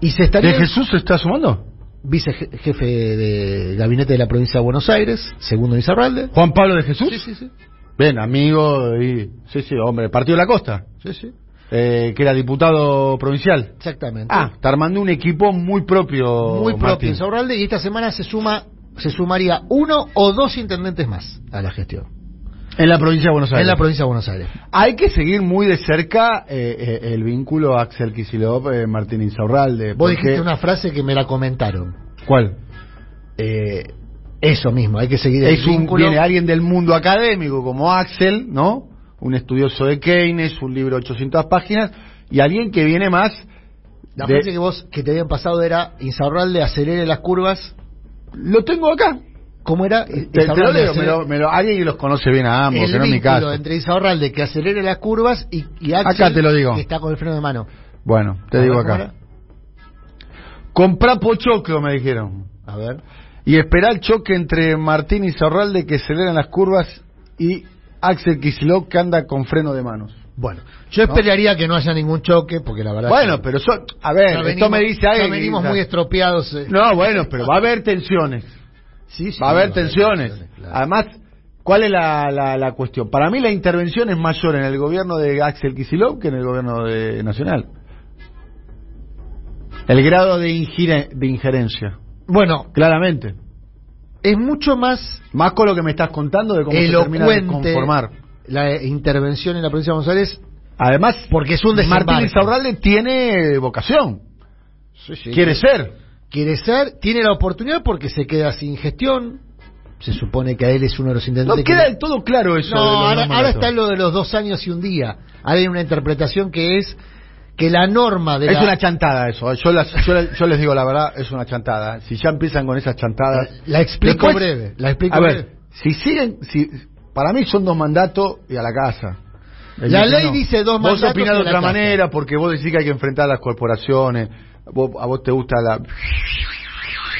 Speaker 2: y se estaría
Speaker 1: ¿De Jesús se está sumando?
Speaker 2: vicejefe de gabinete de la provincia de Buenos Aires, segundo Insaurralde.
Speaker 1: ¿Juan Pablo de Jesús?
Speaker 2: Sí, sí, sí.
Speaker 1: Bien, amigo y... Sí, sí, hombre, Partido de la Costa,
Speaker 2: sí, sí.
Speaker 1: eh, que era diputado provincial.
Speaker 2: Exactamente.
Speaker 1: Ah, está armando un equipo muy propio.
Speaker 2: muy propio. Insaurralde y esta semana se suma se sumaría uno o dos intendentes más a la gestión
Speaker 1: En la provincia de Buenos Aires.
Speaker 2: en la provincia de Buenos Aires.
Speaker 1: Hay que seguir muy de cerca eh, eh, el vínculo Axel Kicillof, eh, Martín Insaurralde.
Speaker 2: Vos
Speaker 1: porque-
Speaker 2: dijiste una frase que me la comentaron.
Speaker 1: ¿Cuál?
Speaker 2: Eh, eso mismo, hay que seguir el
Speaker 1: Es un, viene alguien del mundo académico como Axel, ¿no? Un estudioso de Keynes, un libro de 800 páginas, y alguien que viene más...
Speaker 2: La
Speaker 1: de-
Speaker 2: frase que vos que te habían pasado era Insaurralde acelere las curvas.
Speaker 1: Lo tengo acá.
Speaker 2: ¿Cómo era?
Speaker 1: Te, te lo
Speaker 2: Insaurralde
Speaker 1: leo, me lo- me lo- alguien que los conoce bien a ambos,
Speaker 2: el
Speaker 1: que no es mi caso.
Speaker 2: entre Insaurralde que acelere las curvas y, y Axel
Speaker 1: Acá te lo digo.
Speaker 2: que está con el freno de mano.
Speaker 1: Bueno, te digo
Speaker 2: ver, ¿cómo
Speaker 1: acá. Comprá pochoclo, me dijeron.
Speaker 2: A ver.
Speaker 1: Y esperá el choque entre Martín Insaurralde que aceleran las curvas y Axel Kicillof que anda con freno de manos.
Speaker 2: Bueno, yo esperaría que no haya ningún choque porque la verdad
Speaker 1: Bueno,
Speaker 2: que
Speaker 1: pero a ver, esto
Speaker 2: venimos-
Speaker 1: me dice alguien.
Speaker 2: venimos muy estropeados. eh.
Speaker 1: No, bueno, pero va a haber tensiones.
Speaker 2: Sí, sí,
Speaker 1: Va a haber tensiones.
Speaker 2: claro.
Speaker 1: Además, ¿cuál es la, la, la cuestión? Para mí la intervención es mayor en el gobierno de Axel Kicillof que en el gobierno de Nacional. El grado de, ingire- de injerencia,
Speaker 2: Bueno,
Speaker 1: claramente.
Speaker 2: es mucho más
Speaker 1: Más con lo que me estás contando de cómo se termina de conformar.
Speaker 2: la intervención en la provincia de Buenos Aires
Speaker 1: Además,
Speaker 2: porque es un
Speaker 1: Martín. Insaurralde tiene vocación. Quiere ser.
Speaker 2: Quiere ser, tiene la oportunidad porque se queda sin gestión. Se supone que a él es uno de los
Speaker 1: No
Speaker 2: intendentes.
Speaker 1: queda
Speaker 2: que-
Speaker 1: del todo claro eso.
Speaker 2: No, ahora, ahora está lo de los dos años y un día. Ahora hay una interpretación que es que la norma de
Speaker 1: Es
Speaker 2: la,
Speaker 1: una chantada eso. Yo, las- yo, les digo la verdad, es una chantada. Si ya empiezan con esas chantadas.
Speaker 2: La explico
Speaker 1: Después-
Speaker 2: breve. La explico
Speaker 1: a ver,
Speaker 2: breve.
Speaker 1: si siguen, si, para mí son dos mandatos y a la casa. El
Speaker 2: La ley dice dos
Speaker 1: Vos
Speaker 2: mandatos
Speaker 1: opinás
Speaker 2: y a
Speaker 1: de otra
Speaker 2: casa.
Speaker 1: manera porque vos decís que hay que enfrentar a las corporaciones. Vos- a vos te gusta la.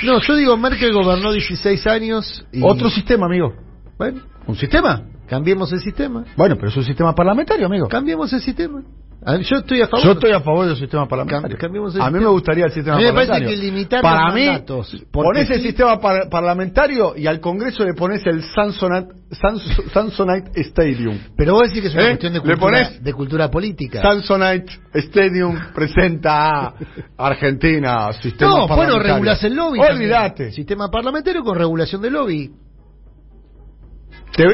Speaker 2: No, yo digo, Merkel gobernó 16 años y...
Speaker 1: Otro sistema, amigo.
Speaker 2: Bueno,
Speaker 1: ¿Un sistema?
Speaker 2: cambiemos el sistema.
Speaker 1: Bueno, pero es un sistema parlamentario, amigo.
Speaker 2: Cambiemos el sistema. A- Yo estoy a favor.
Speaker 1: Yo estoy a favor del sistema parlamentario.
Speaker 2: Cam- cambiemos el
Speaker 1: a mí
Speaker 2: sistema.
Speaker 1: me gustaría el sistema
Speaker 2: A mí me parece
Speaker 1: parlamentario.
Speaker 2: que limitar
Speaker 1: Para
Speaker 2: los
Speaker 1: mí,
Speaker 2: mandatos,
Speaker 1: ponés el
Speaker 2: sí-
Speaker 1: sistema par- parlamentario y al Congreso le pones el Samsonite, Samsonite Stadium.
Speaker 2: Pero vos decís que es una
Speaker 1: ¿Eh?
Speaker 2: cuestión de
Speaker 1: ¿Le
Speaker 2: cultura, de cultura política.
Speaker 1: Samsonite Stadium *laughs* presenta a Argentina, sistema
Speaker 2: no, bueno,
Speaker 1: parlamentario.
Speaker 2: regulás el lobby.
Speaker 1: Olvídate.
Speaker 2: Sistema parlamentario con regulación del lobby.
Speaker 1: Te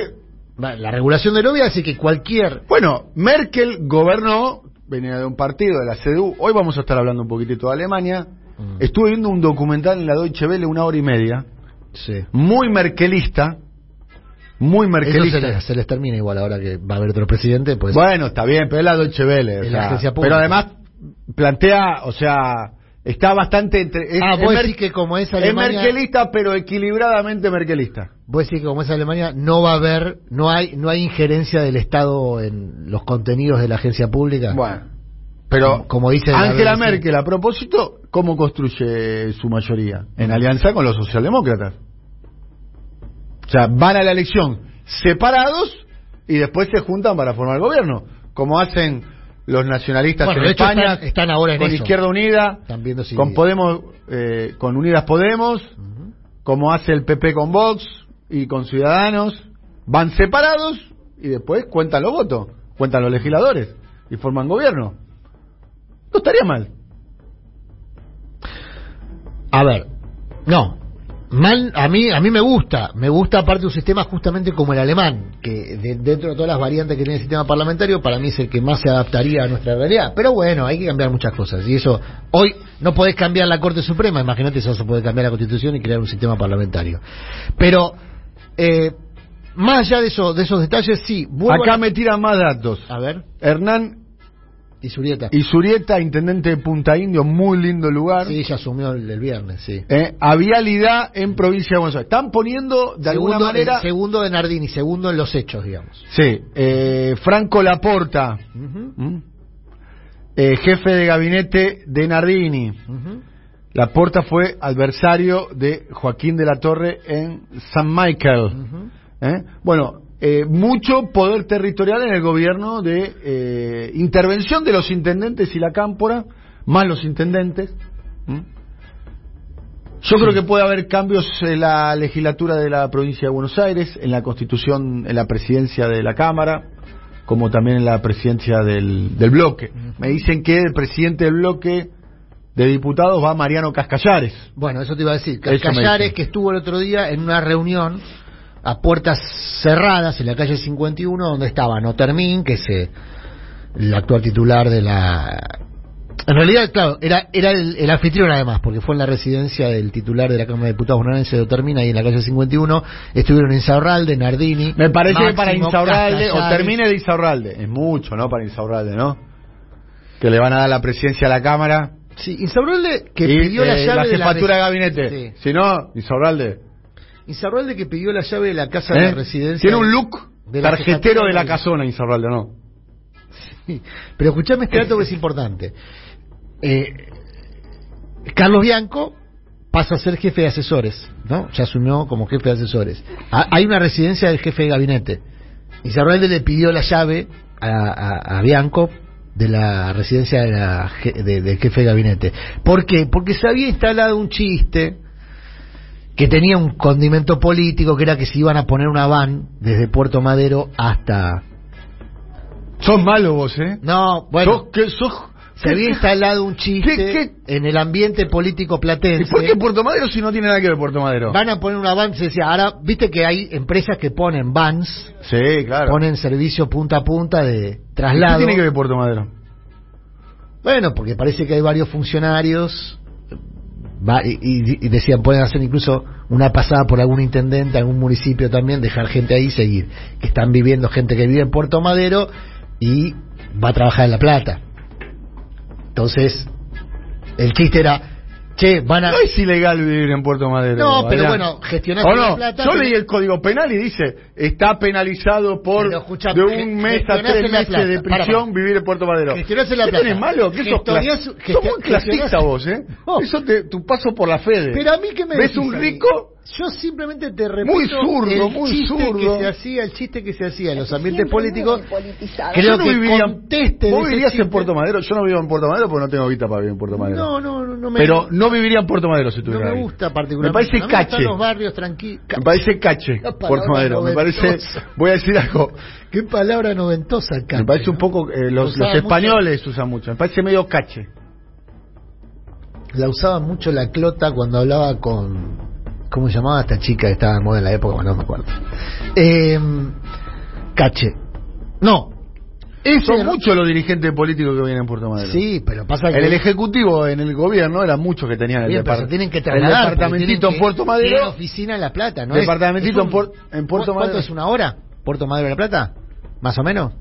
Speaker 2: La regulación del lobby hace que cualquier...
Speaker 1: Bueno, Merkel gobernó, venía de un partido, de la CDU. Hoy vamos a estar hablando un poquitito de Alemania.
Speaker 2: Mm.
Speaker 1: Estuve viendo un documental en la Deutsche Welle, una hora y media.
Speaker 2: Sí.
Speaker 1: muy merkelista, muy
Speaker 2: Eso
Speaker 1: merkelista.
Speaker 2: se les, se les termina igual ahora que va a haber otro presidente. Pues,
Speaker 1: Bueno, está bien, pero es la Deutsche Welle. o
Speaker 2: la
Speaker 1: pero además plantea, o sea, Está bastante entre. Es,
Speaker 2: Ah,
Speaker 1: es
Speaker 2: vos decís que como es
Speaker 1: es
Speaker 2: Alemania...
Speaker 1: merkelista, pero equilibradamente merkelista.
Speaker 2: Vos decís que como es Alemania no va a haber, no hay, no hay injerencia del Estado en los contenidos de la agencia pública.
Speaker 1: Bueno. Pero,
Speaker 2: Como- como dice la
Speaker 1: Angela. Merkel, a propósito, ¿cómo construye su mayoría? En alianza con los socialdemócratas. O sea, van a la elección separados y después se juntan para formar gobierno. Como hacen los nacionalistas
Speaker 2: Bueno,
Speaker 1: en España,
Speaker 2: están- están ahora en
Speaker 1: con
Speaker 2: eso.
Speaker 1: Izquierda Unida,
Speaker 2: Están viendo si-
Speaker 1: con Podemos, eh, con Unidas Podemos, como hace el PP con Vox y con Ciudadanos, van separados y después cuentan los votos, cuentan los legisladores y forman gobierno. No estaría mal.
Speaker 2: A ver, no. Mal, a mí, a mí me gusta, me gusta aparte un sistema justamente como el alemán, que de- dentro de todas las variantes que tiene el sistema parlamentario, para mí es el que más se adaptaría a nuestra realidad. Pero bueno, hay que cambiar muchas cosas. Y eso, hoy no podés cambiar la Corte Suprema, imagínate no se puede cambiar la Constitución y crear un sistema parlamentario. Pero, eh, más allá de, eso, de esos detalles, sí.
Speaker 1: Acá
Speaker 2: a...
Speaker 1: me tiran más datos.
Speaker 2: A ver,
Speaker 1: Hernán
Speaker 2: y Surieta.
Speaker 1: Isurieta, intendente de Punta Indio, muy lindo lugar.
Speaker 2: Sí, ella asumió el, el viernes, sí.
Speaker 1: Eh, a vialidad en provincia de Buenos Aires. Están poniendo de alguna manera.
Speaker 2: el segundo de Nardini, segundo en los hechos, digamos.
Speaker 1: Sí, eh, Franco Laporta, eh, jefe de gabinete de Nardini. Laporta fue adversario de Joaquín de la Torre en San Michael. ¿eh? Bueno, eh, mucho poder territorial en el gobierno de eh, intervención de los intendentes y la cámpora, más los intendentes. ¿m? Yo creo que puede haber cambios en la legislatura de la provincia de Buenos Aires, en la constitución, en la presidencia de la Cámara, como también en la presidencia del, del bloque. Me dicen que el presidente del bloque de diputados va Mariano Cascallares.
Speaker 2: Bueno, eso te iba a decir. Cascallares, que estuvo el otro día en una reunión a puertas cerradas en la calle 51, donde estaba Notermín, que es eh, el actual titular de la... En realidad, claro, era, era el, el anfitrión además, porque fue en la residencia del titular de la Cámara de Diputados bonaerense de Otermín, ahí en la calle 51. Estuvieron Insaurralde, Nardini.
Speaker 1: Me parece que para Insaurralde, o termine de Insaurralde, es mucho, ¿no? Para Insaurralde, ¿no? Que le van a dar la presidencia a la Cámara.
Speaker 2: Sí, Insaurralde que
Speaker 1: y,
Speaker 2: pidió la
Speaker 1: eh,
Speaker 2: llave de la
Speaker 1: jefatura de gabinete.
Speaker 2: Sí.
Speaker 1: Si no, Insaurralde.
Speaker 2: Insaurralde que pidió la llave de la casa de
Speaker 1: ¿eh?
Speaker 2: la residencia.
Speaker 1: Tiene un look
Speaker 2: de
Speaker 1: tarjetero de la
Speaker 2: de-
Speaker 1: casona, Insaurralde, ¿no?
Speaker 2: Sí, Pero escuchame este dato que es importante. Eh, Carlos Bianco pasa a ser jefe de asesores, ¿no? Ya asumió como jefe de asesores. Ha- hay una residencia del jefe de gabinete. Isabel le pidió la llave a, a- a Bianco de la residencia de la je- de- del jefe de gabinete. ¿Por qué? Porque se había instalado un chiste que tenía un condimento político, que era que se iban a poner una van desde Puerto Madero hasta...
Speaker 1: Sos malo vos, ¿eh?
Speaker 2: No, bueno...
Speaker 1: Sos, que sos...
Speaker 2: Se había instalado un chiste
Speaker 1: ¿Qué-
Speaker 2: en el ambiente político
Speaker 1: ¿Y
Speaker 2: platense.
Speaker 1: por qué Puerto Madero si no tiene nada que ver Puerto Madero?
Speaker 2: Van a poner una van, se decía, ahora, viste que hay empresas que ponen vans,
Speaker 1: Sí, claro.
Speaker 2: ponen servicio punta a punta de
Speaker 1: ¿Y ¿Qué
Speaker 2: traslado.
Speaker 1: tiene que ver Puerto Madero?
Speaker 2: Bueno, porque parece que hay varios funcionarios, va- y, y- decían, pueden hacer incluso una pasada por algún intendente, algún municipio también, dejar gente ahí y seguir. Que están viviendo gente que vive en Puerto Madero y va a trabajar en La Plata. Entonces, el chiste era, che, van a...
Speaker 1: No es ilegal vivir en Puerto Madero.
Speaker 2: No, pero bueno, gestionar
Speaker 1: ¿O
Speaker 2: la
Speaker 1: no?
Speaker 2: plata,
Speaker 1: Yo leí el Código Penal y dice, está penalizado por de un mes a tres meses de prisión vivir en Puerto Madero.
Speaker 2: Gestionás en la
Speaker 1: ¿Qué tenés malo? ¿Qué sos, clas- sos
Speaker 2: gestio-
Speaker 1: muy clasista vos, ¿eh?
Speaker 2: No.
Speaker 1: Eso te, tu paso por la Fede.
Speaker 2: Pero a mí que me
Speaker 1: ¿Ves
Speaker 2: decís
Speaker 1: un rico?
Speaker 2: Yo simplemente te repito
Speaker 1: Muy zurdo,
Speaker 2: el
Speaker 1: muy
Speaker 2: chiste
Speaker 1: zurdo.
Speaker 2: que se hacía, el chiste que se hacía en los ambientes políticos. Creo
Speaker 1: no
Speaker 2: que
Speaker 1: viviría,
Speaker 2: conteste
Speaker 1: ¿Vos vivirías en
Speaker 2: chiste.
Speaker 1: Puerto Madero? Yo no vivo en Puerto Madero porque no tengo vista para vivir en Puerto Madero.
Speaker 2: No, no, no, no me
Speaker 1: Pero no viviría en Puerto Madero si
Speaker 2: no
Speaker 1: estuviera
Speaker 2: me gusta
Speaker 1: Me
Speaker 2: particularmente.
Speaker 1: parece
Speaker 2: me gustan
Speaker 1: cache.
Speaker 2: los barrios tranquilos.
Speaker 1: Me parece cache, Puerto Madero. Me parece,
Speaker 2: noventosa.
Speaker 1: voy a decir algo.
Speaker 2: Qué palabra noventosa, cache.
Speaker 1: Me parece un
Speaker 2: ¿no?
Speaker 1: poco, eh, los, los
Speaker 2: mucho-
Speaker 1: españoles usan mucho. Me parece medio cache.
Speaker 2: La usaba mucho la clota cuando hablaba con. ¿Cómo se llamaba esta chica que estaba de moda en la época? Bueno, no me acuerdo. Eh, cache. No. Ese
Speaker 1: Son
Speaker 2: era-
Speaker 1: muchos los dirigentes políticos que vienen en Puerto Madero.
Speaker 2: Sí, pero pasa que.
Speaker 1: En el Ejecutivo, en el gobierno, eran muchos que tenían el,
Speaker 2: Bien, pero
Speaker 1: depart-
Speaker 2: se tienen que
Speaker 1: el
Speaker 2: trasladar. porque
Speaker 1: departamentito en Puerto
Speaker 2: tienen
Speaker 1: Madero.
Speaker 2: oficina en La Plata, ¿no?
Speaker 1: Departamentito
Speaker 2: es,
Speaker 1: en Puer- en Puerto
Speaker 2: ¿cu- ¿Cuánto
Speaker 1: Madero.
Speaker 2: es una hora? ¿Puerto Madero de La Plata? ¿Más o menos?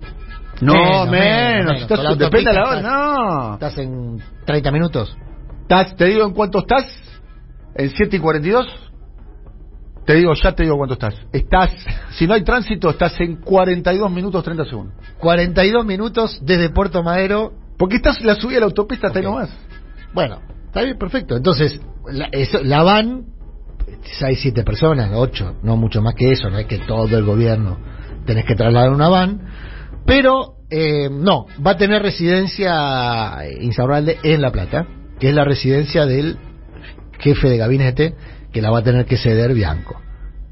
Speaker 1: No,
Speaker 2: Menos,
Speaker 1: menos.
Speaker 2: menos,
Speaker 1: Estás-
Speaker 2: la
Speaker 1: depende de la hora. No.
Speaker 2: Estás en 30 minutos.
Speaker 1: ¿Estás, ¿Te digo en cuánto estás? ¿En 7 y 42? Te digo, ya te digo cuánto estás. Estás, *laughs* si no hay tránsito, estás en 42 minutos 30 segundos.
Speaker 2: 42 minutos desde Puerto Madero.
Speaker 1: Porque estás la subida a la autopista hasta ahí nomás.
Speaker 2: Bueno, está bien, perfecto. Entonces, la, eso, la van, hay siete personas, ocho, no mucho más que eso, no es que todo el gobierno tenés que trasladar una van, pero eh, no, va a tener residencia Insaurralde en La Plata, que es la residencia del jefe de gabinete, que la va a tener que ceder Bianco.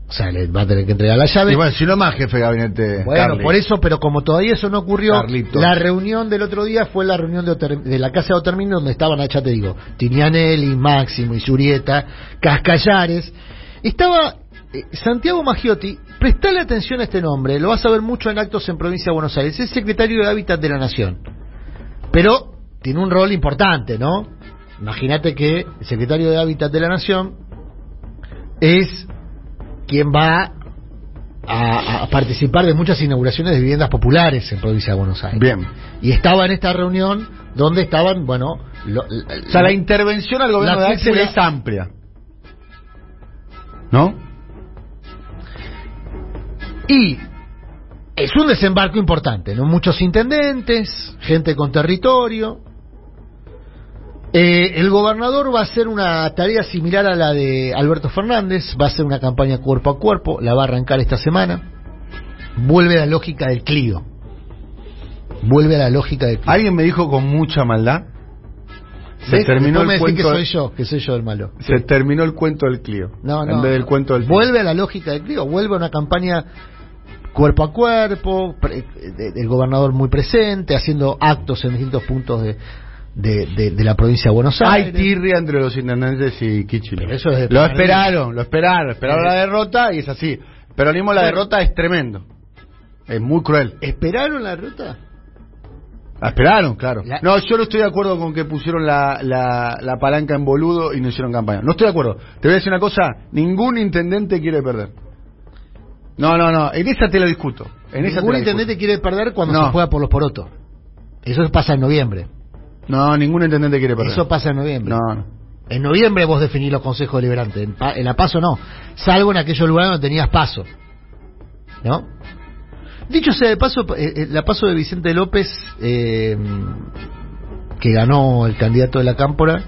Speaker 2: O sea, le va a tener que entregar la llave.
Speaker 1: Y bueno, si no más jefe de gabinete.
Speaker 2: Bueno,
Speaker 1: Carly.
Speaker 2: por eso, pero como todavía eso no ocurrió, la reunión del otro día fue la reunión de, Oter- de la Casa de Otermino, donde estaban, ah, ya te digo, Tinianelli, Máximo, Isurieta, Cascallares. Estaba eh, Santiago Maggiotti, prestale atención a este nombre, lo vas a ver mucho en actos en provincia de Buenos Aires, es secretario de Hábitat de la Nación. Pero tiene un rol importante, ¿no? Imagínate que el secretario de Hábitat de la Nación es quien va a, a participar de muchas inauguraciones de viviendas populares en provincia de Buenos Aires.
Speaker 1: Bien.
Speaker 2: Y estaba en esta reunión donde estaban, bueno, lo-
Speaker 1: O sea, la intervención al gobierno de Axel es amplia. ¿No?
Speaker 2: y es un desembarco importante, ¿no? Muchos intendentes, gente con territorio. Eh, el gobernador va a hacer una tarea similar a la de Alberto Fernández, va a hacer una campaña cuerpo a cuerpo, la va a arrancar esta semana. Vuelve a la lógica del Clio. Vuelve a la lógica del Clio.
Speaker 1: Alguien me dijo con mucha maldad. Se terminó el cuento.
Speaker 2: que soy yo, que soy yo el malo.
Speaker 1: Se terminó el cuento del Clio.
Speaker 2: No, no.
Speaker 1: En vez del cuento del
Speaker 2: Vuelve a la lógica del Clio, vuelve a una campaña cuerpo a cuerpo, del gobernador muy presente, haciendo actos en distintos puntos de, de, de- de la provincia de Buenos
Speaker 1: Hay
Speaker 2: Aires.
Speaker 1: tirria entre los intendentes y Kichilo.
Speaker 2: Pero eso es
Speaker 1: lo esperaron, lo esperaron, esperaron la derrota y es así. Pero mismo la derrota es tremendo. Es muy cruel.
Speaker 2: ¿Esperaron la ruta?
Speaker 1: La esperaron, claro.
Speaker 2: La-
Speaker 1: No, yo no estoy de acuerdo con que pusieron la, la, la palanca en boludo y no hicieron campaña. No estoy de acuerdo. Te voy a decir una cosa, ningún intendente quiere perder. No, no, no, en esa te lo discuto. En esa te
Speaker 2: Ningún
Speaker 1: la
Speaker 2: intendente
Speaker 1: discuto.
Speaker 2: quiere perder cuando
Speaker 1: No.
Speaker 2: se juega por los porotos. Eso pasa en noviembre.
Speaker 1: No, ningún intendente quiere perder.
Speaker 2: Eso pasa en noviembre.
Speaker 1: No, no.
Speaker 2: En noviembre vos definís los consejos deliberantes. En, pa- en la paso no. Salvo en aquellos lugares donde tenías paso. ¿No? Dicho sea de paso, eh, eh, la paso de Vicente López, eh, que ganó el candidato de la Cámpora,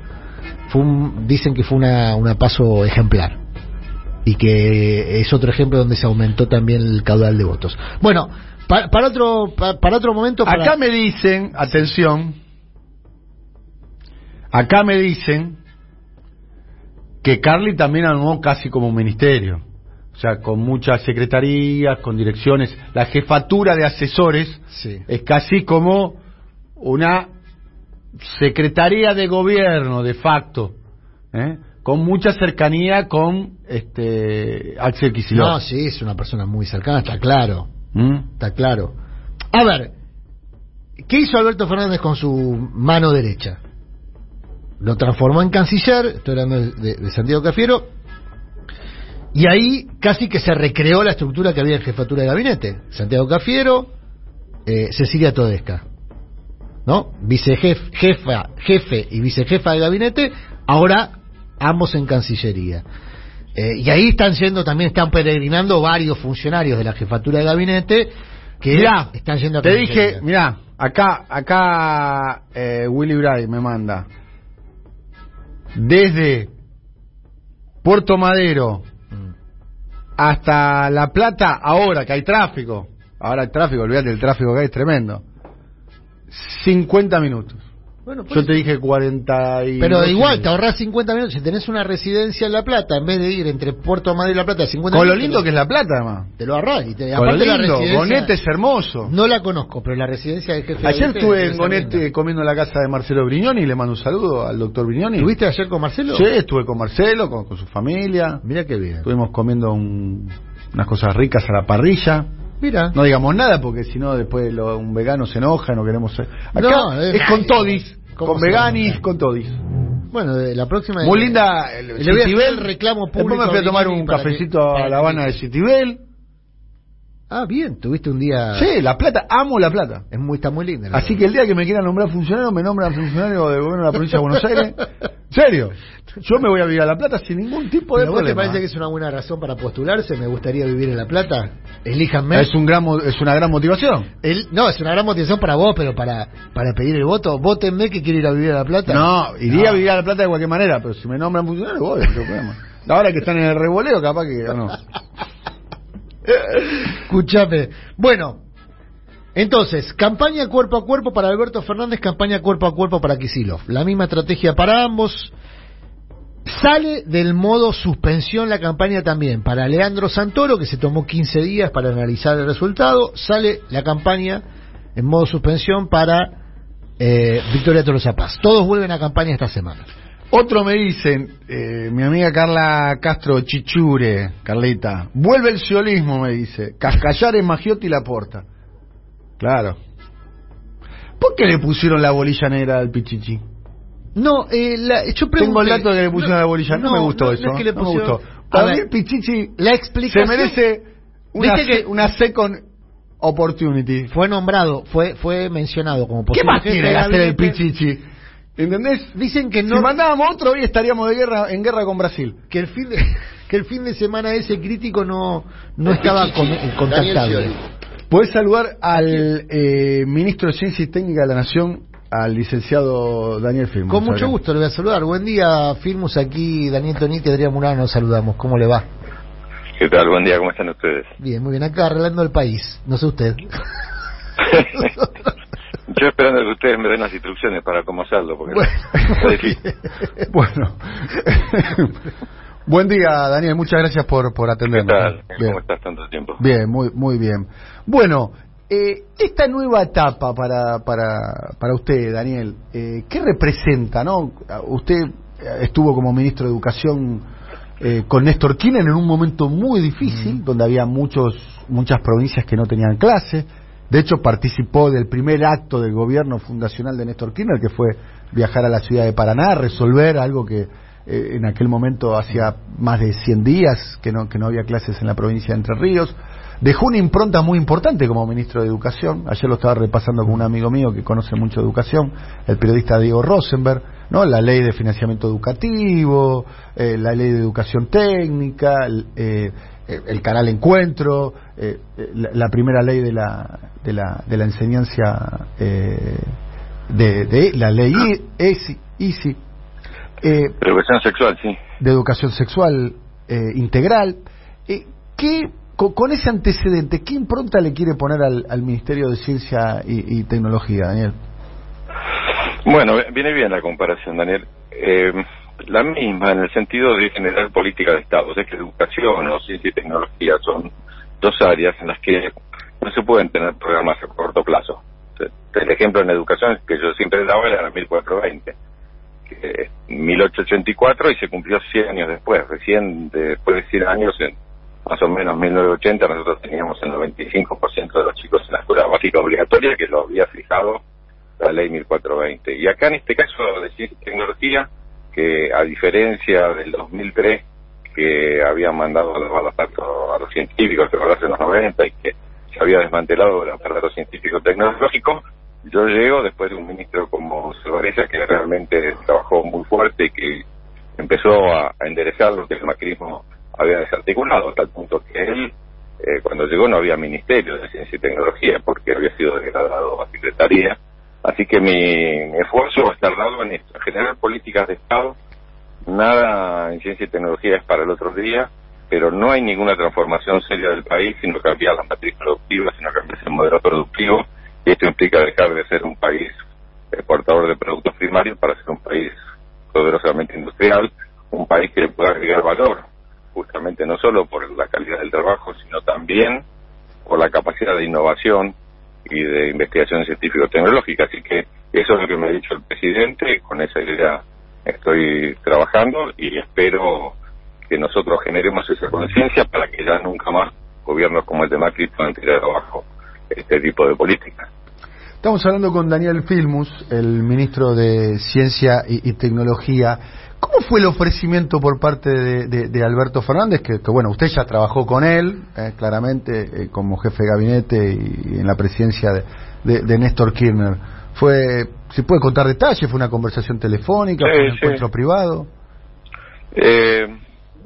Speaker 2: fue un- dicen que fue una, una paso ejemplar. Y que es otro ejemplo donde se aumentó también el caudal de votos. Bueno, pa- para otro pa- para otro momento... para-
Speaker 1: Acá me dicen, atención, acá me dicen que Carly también armó casi como un ministerio. O sea, con muchas secretarías, con direcciones. La jefatura de asesores
Speaker 2: Sí.
Speaker 1: es casi como una secretaría de gobierno de facto, ¿eh? con mucha cercanía con este Axel Kicillof.
Speaker 2: No, sí, es una persona muy cercana, está claro.
Speaker 1: ¿Mm?
Speaker 2: Está claro. A ver, ¿qué hizo Alberto Fernández con su mano derecha? Lo transformó en canciller, estoy hablando de, Santiago Cafiero, y ahí casi que se recreó la estructura que había en jefatura de gabinete. Santiago Cafiero, eh, Cecilia Todesca, ¿no? Vicejef, jefa, jefe y vicejefa de gabinete, ahora ambos en Cancillería. Eh, y ahí están yendo, también están peregrinando varios funcionarios de la jefatura de gabinete que
Speaker 1: Mirá,
Speaker 2: están yendo a
Speaker 1: Te dije, mirá, acá, acá eh, Willy Bray me manda. Desde Puerto Madero hasta La Plata, ahora que hay tráfico. Ahora hay tráfico, olvídate, el tráfico que hay es tremendo. 50 minutos.
Speaker 2: Bueno,
Speaker 1: Yo te dije 40 y...
Speaker 2: pero igual, te ahorras 50 minutos. Si tenés una residencia en La Plata, en vez de ir entre Puerto Madero y La Plata, 50
Speaker 1: Con lo lindo que es La Plata, además.
Speaker 2: Te lo ahorrás. Y te,
Speaker 1: Con lo
Speaker 2: aparte la
Speaker 1: lindo,
Speaker 2: residencia-
Speaker 1: Gonete es hermoso.
Speaker 2: No la conozco, pero la residencia del jefe de
Speaker 1: Ayer
Speaker 2: gabinete
Speaker 1: estuve en Gonete
Speaker 2: linda.
Speaker 1: comiendo en la casa de Marcelo Brignoni y le mando un saludo al doctor Brignoni.
Speaker 2: ¿Estuviste ayer con Marcelo?
Speaker 1: Sí, estuve con Marcelo, con, con su familia.
Speaker 2: Mira qué bien.
Speaker 1: Estuvimos comiendo un- unas cosas ricas a la parrilla.
Speaker 2: Mira.
Speaker 1: No digamos nada porque si no después lo- un vegano se enoja, no queremos ser. Acá
Speaker 2: No,
Speaker 1: es,
Speaker 2: es-
Speaker 1: con todis,
Speaker 2: ¿Cómo
Speaker 1: con veganis,
Speaker 2: llama?
Speaker 1: con todis.
Speaker 2: Bueno, de la próxima.
Speaker 1: Muy linda el
Speaker 2: a hacer
Speaker 1: Citibel.
Speaker 2: el reclamo
Speaker 1: Después
Speaker 2: público
Speaker 1: me fui a tomar un
Speaker 2: que-
Speaker 1: cafecito a La Habana de Citibel.
Speaker 2: Ah, bien, tuviste un día...
Speaker 1: Sí, La Plata, amo La Plata.
Speaker 2: Es muy, está muy linda.
Speaker 1: Así
Speaker 2: verdad.
Speaker 1: que el día que me quieran nombrar funcionario, me nombran funcionario del gobierno de la provincia de Buenos Aires. *laughs* ¿Serio? Yo me voy a vivir a La Plata sin ningún tipo de
Speaker 2: ¿Pero vos te
Speaker 1: problema.
Speaker 2: parece que es una buena razón para postularse? Me gustaría vivir en La Plata. Elíjanme.
Speaker 1: Es, un gran, es una gran motivación.
Speaker 2: El- no, es una gran motivación para vos, pero para, para pedir el voto. Vótenme que quiero ir a vivir a La Plata.
Speaker 1: No, iría
Speaker 2: No.
Speaker 1: a vivir a La Plata de cualquier manera, pero si me nombran funcionario, voy, no problema. Ahora que están en el revoleo, capaz que no.
Speaker 2: Escuchame. Bueno, entonces, campaña cuerpo a cuerpo para Alberto Fernández, campaña cuerpo a cuerpo para Kisilov. La misma estrategia para ambos. Sale del modo suspensión la campaña también para Leandro Santoro, que se tomó 15 días para analizar el resultado. Sale la campaña en modo suspensión para eh, Victoria Tolosa Paz. Todos vuelven a campaña esta semana.
Speaker 1: Otro me dicen, eh, mi amiga Carla Castro Chichure, Carlita, vuelve el siolismo, me dice. Cascallares, Magiotti y Laporta. Claro. ¿Por qué le pusieron la bolilla negra al Pichichi?
Speaker 2: No, eh, la- yo pregunté...
Speaker 1: Tengo el dato de que le pusieron
Speaker 2: No,
Speaker 1: la bolilla. No, me gustó
Speaker 2: no,
Speaker 1: eso.
Speaker 2: no es que le
Speaker 1: no me
Speaker 2: pusieron-
Speaker 1: gustó.
Speaker 2: A
Speaker 1: Para
Speaker 2: ver,
Speaker 1: mí el Pichichi
Speaker 2: La
Speaker 1: se
Speaker 2: explicación...
Speaker 1: merece una,
Speaker 2: que-
Speaker 1: se- una second opportunity.
Speaker 2: Fue nombrado, fue fue mencionado como
Speaker 1: ¿Qué
Speaker 2: posible
Speaker 1: más
Speaker 2: jefe
Speaker 1: tiene que hacer el. Pichichi? ¿Entendés?
Speaker 2: Dicen que
Speaker 1: Si
Speaker 2: no
Speaker 1: mandábamos otro, hoy estaríamos de guerra, en guerra con Brasil.
Speaker 2: que el fin de *laughs* que el fin de semana ese crítico no no estaba con, eh, contactable.
Speaker 1: Podés saludar al eh, ministro de Ciencia y Técnica de la Nación, al licenciado Daniel Firmo.
Speaker 2: Con mucho
Speaker 1: Acá.
Speaker 2: gusto le voy a saludar. Buen día, Firmus aquí, Daniel Toniti, Adrián Murano, nos saludamos. ¿Cómo le va?
Speaker 3: ¿Qué tal? Buen día, ¿cómo están ustedes?
Speaker 2: Bien, muy bien, acá arreglando el país. No sé usted. *laughs*
Speaker 3: Yo esperando que ustedes me den las instrucciones para cómo hacerlo, porque
Speaker 2: Bueno, *laughs*
Speaker 3: está difícil.
Speaker 1: Bueno. *laughs* Buen día, Daniel. Muchas gracias por, por
Speaker 3: ¿Qué
Speaker 1: atendernos.
Speaker 3: tal?
Speaker 1: Bien.
Speaker 3: ¿Cómo estás tanto tiempo?
Speaker 1: Bien, muy, muy bien. Bueno, eh, esta nueva etapa para, para, para usted, Daniel, eh, ¿qué representa? no? Usted estuvo como ministro de Educación eh, con Néstor Kirchner en un momento muy difícil, donde había muchos muchas provincias que no tenían clase. De hecho, participó del primer acto del gobierno fundacional de Néstor Kirchner, que fue viajar a la ciudad de Paraná, resolver algo que eh, en aquel momento hacía más de 100 días que no, que no había clases en la provincia de Entre Ríos. Dejó una impronta muy importante como ministro de Educación. Ayer lo estaba repasando con un amigo mío que conoce mucho educación, el periodista Diego Rosenberg, ¿no? La ley de financiamiento educativo, eh, la ley de educación técnica, eh, el canal Encuentro, eh, la, la primera ley de la, de la, de la enseñanza, eh, de, de la ley ESI, ISI, eh,
Speaker 3: Educación sexual, sí.
Speaker 1: de educación sexual eh, integral. Eh, ¿qué, con, con ese antecedente, ¿qué impronta le quiere poner al, al Ministerio de Ciencia y, y Tecnología, Daniel?
Speaker 3: Bueno, viene bien la comparación, Daniel. La misma en el sentido de generar política de Estado. O sea que educación o ciencia y tecnología son dos áreas en las que no se pueden tener programas a corto plazo. El ejemplo en educación que yo siempre daba era la 1420, que es 1884 y se cumplió 100 años después. Recién después de 100 años, en más o menos 1980, nosotros teníamos el 95% de los chicos en la escuela básica obligatoria que lo había fijado la ley 1420. Y acá en este caso de ciencia y tecnología, que a diferencia del 2003, que habían mandado a los a los científicos, que en los 90 y que se había desmantelado el aparato científico tecnológico, yo llego después de un ministro como Silvareza que realmente trabajó muy fuerte y que empezó a, enderezar lo que el macrismo había desarticulado, a tal punto que él, eh, cuando llegó no había ministerio de ciencia y tecnología porque había sido degradado a secretaría. Así que mi, esfuerzo va a dado en esto, en generar políticas de Estado. Nada en ciencia y tecnología es para el otro día, pero no hay ninguna transformación seria del país si no cambiar las matrices productivas, si no cambiar el modelo productivo. Y esto implica dejar de ser un país exportador de productos primarios para ser un país poderosamente industrial, un país que pueda agregar valor, justamente no solo por la calidad del trabajo, sino también por la capacidad de innovación y de investigación científico-tecnológica. Así que eso es lo que me ha dicho el presidente, con esa idea estoy trabajando y espero que nosotros generemos esa conciencia para que ya nunca más gobiernos como el de Macri puedan tirar abajo este tipo de política.
Speaker 1: Estamos hablando con Daniel Filmus, el ministro de Ciencia y, y Tecnología. ¿Cómo fue el ofrecimiento por parte de, Alberto Fernández? Que, bueno, usted ya trabajó con él, eh, claramente, eh, como jefe de gabinete y, en la presidencia de, Néstor Kirchner. Fue, ¿Se puede contar detalles? ¿Fue una conversación telefónica? ¿Fue un encuentro privado?
Speaker 3: Eh,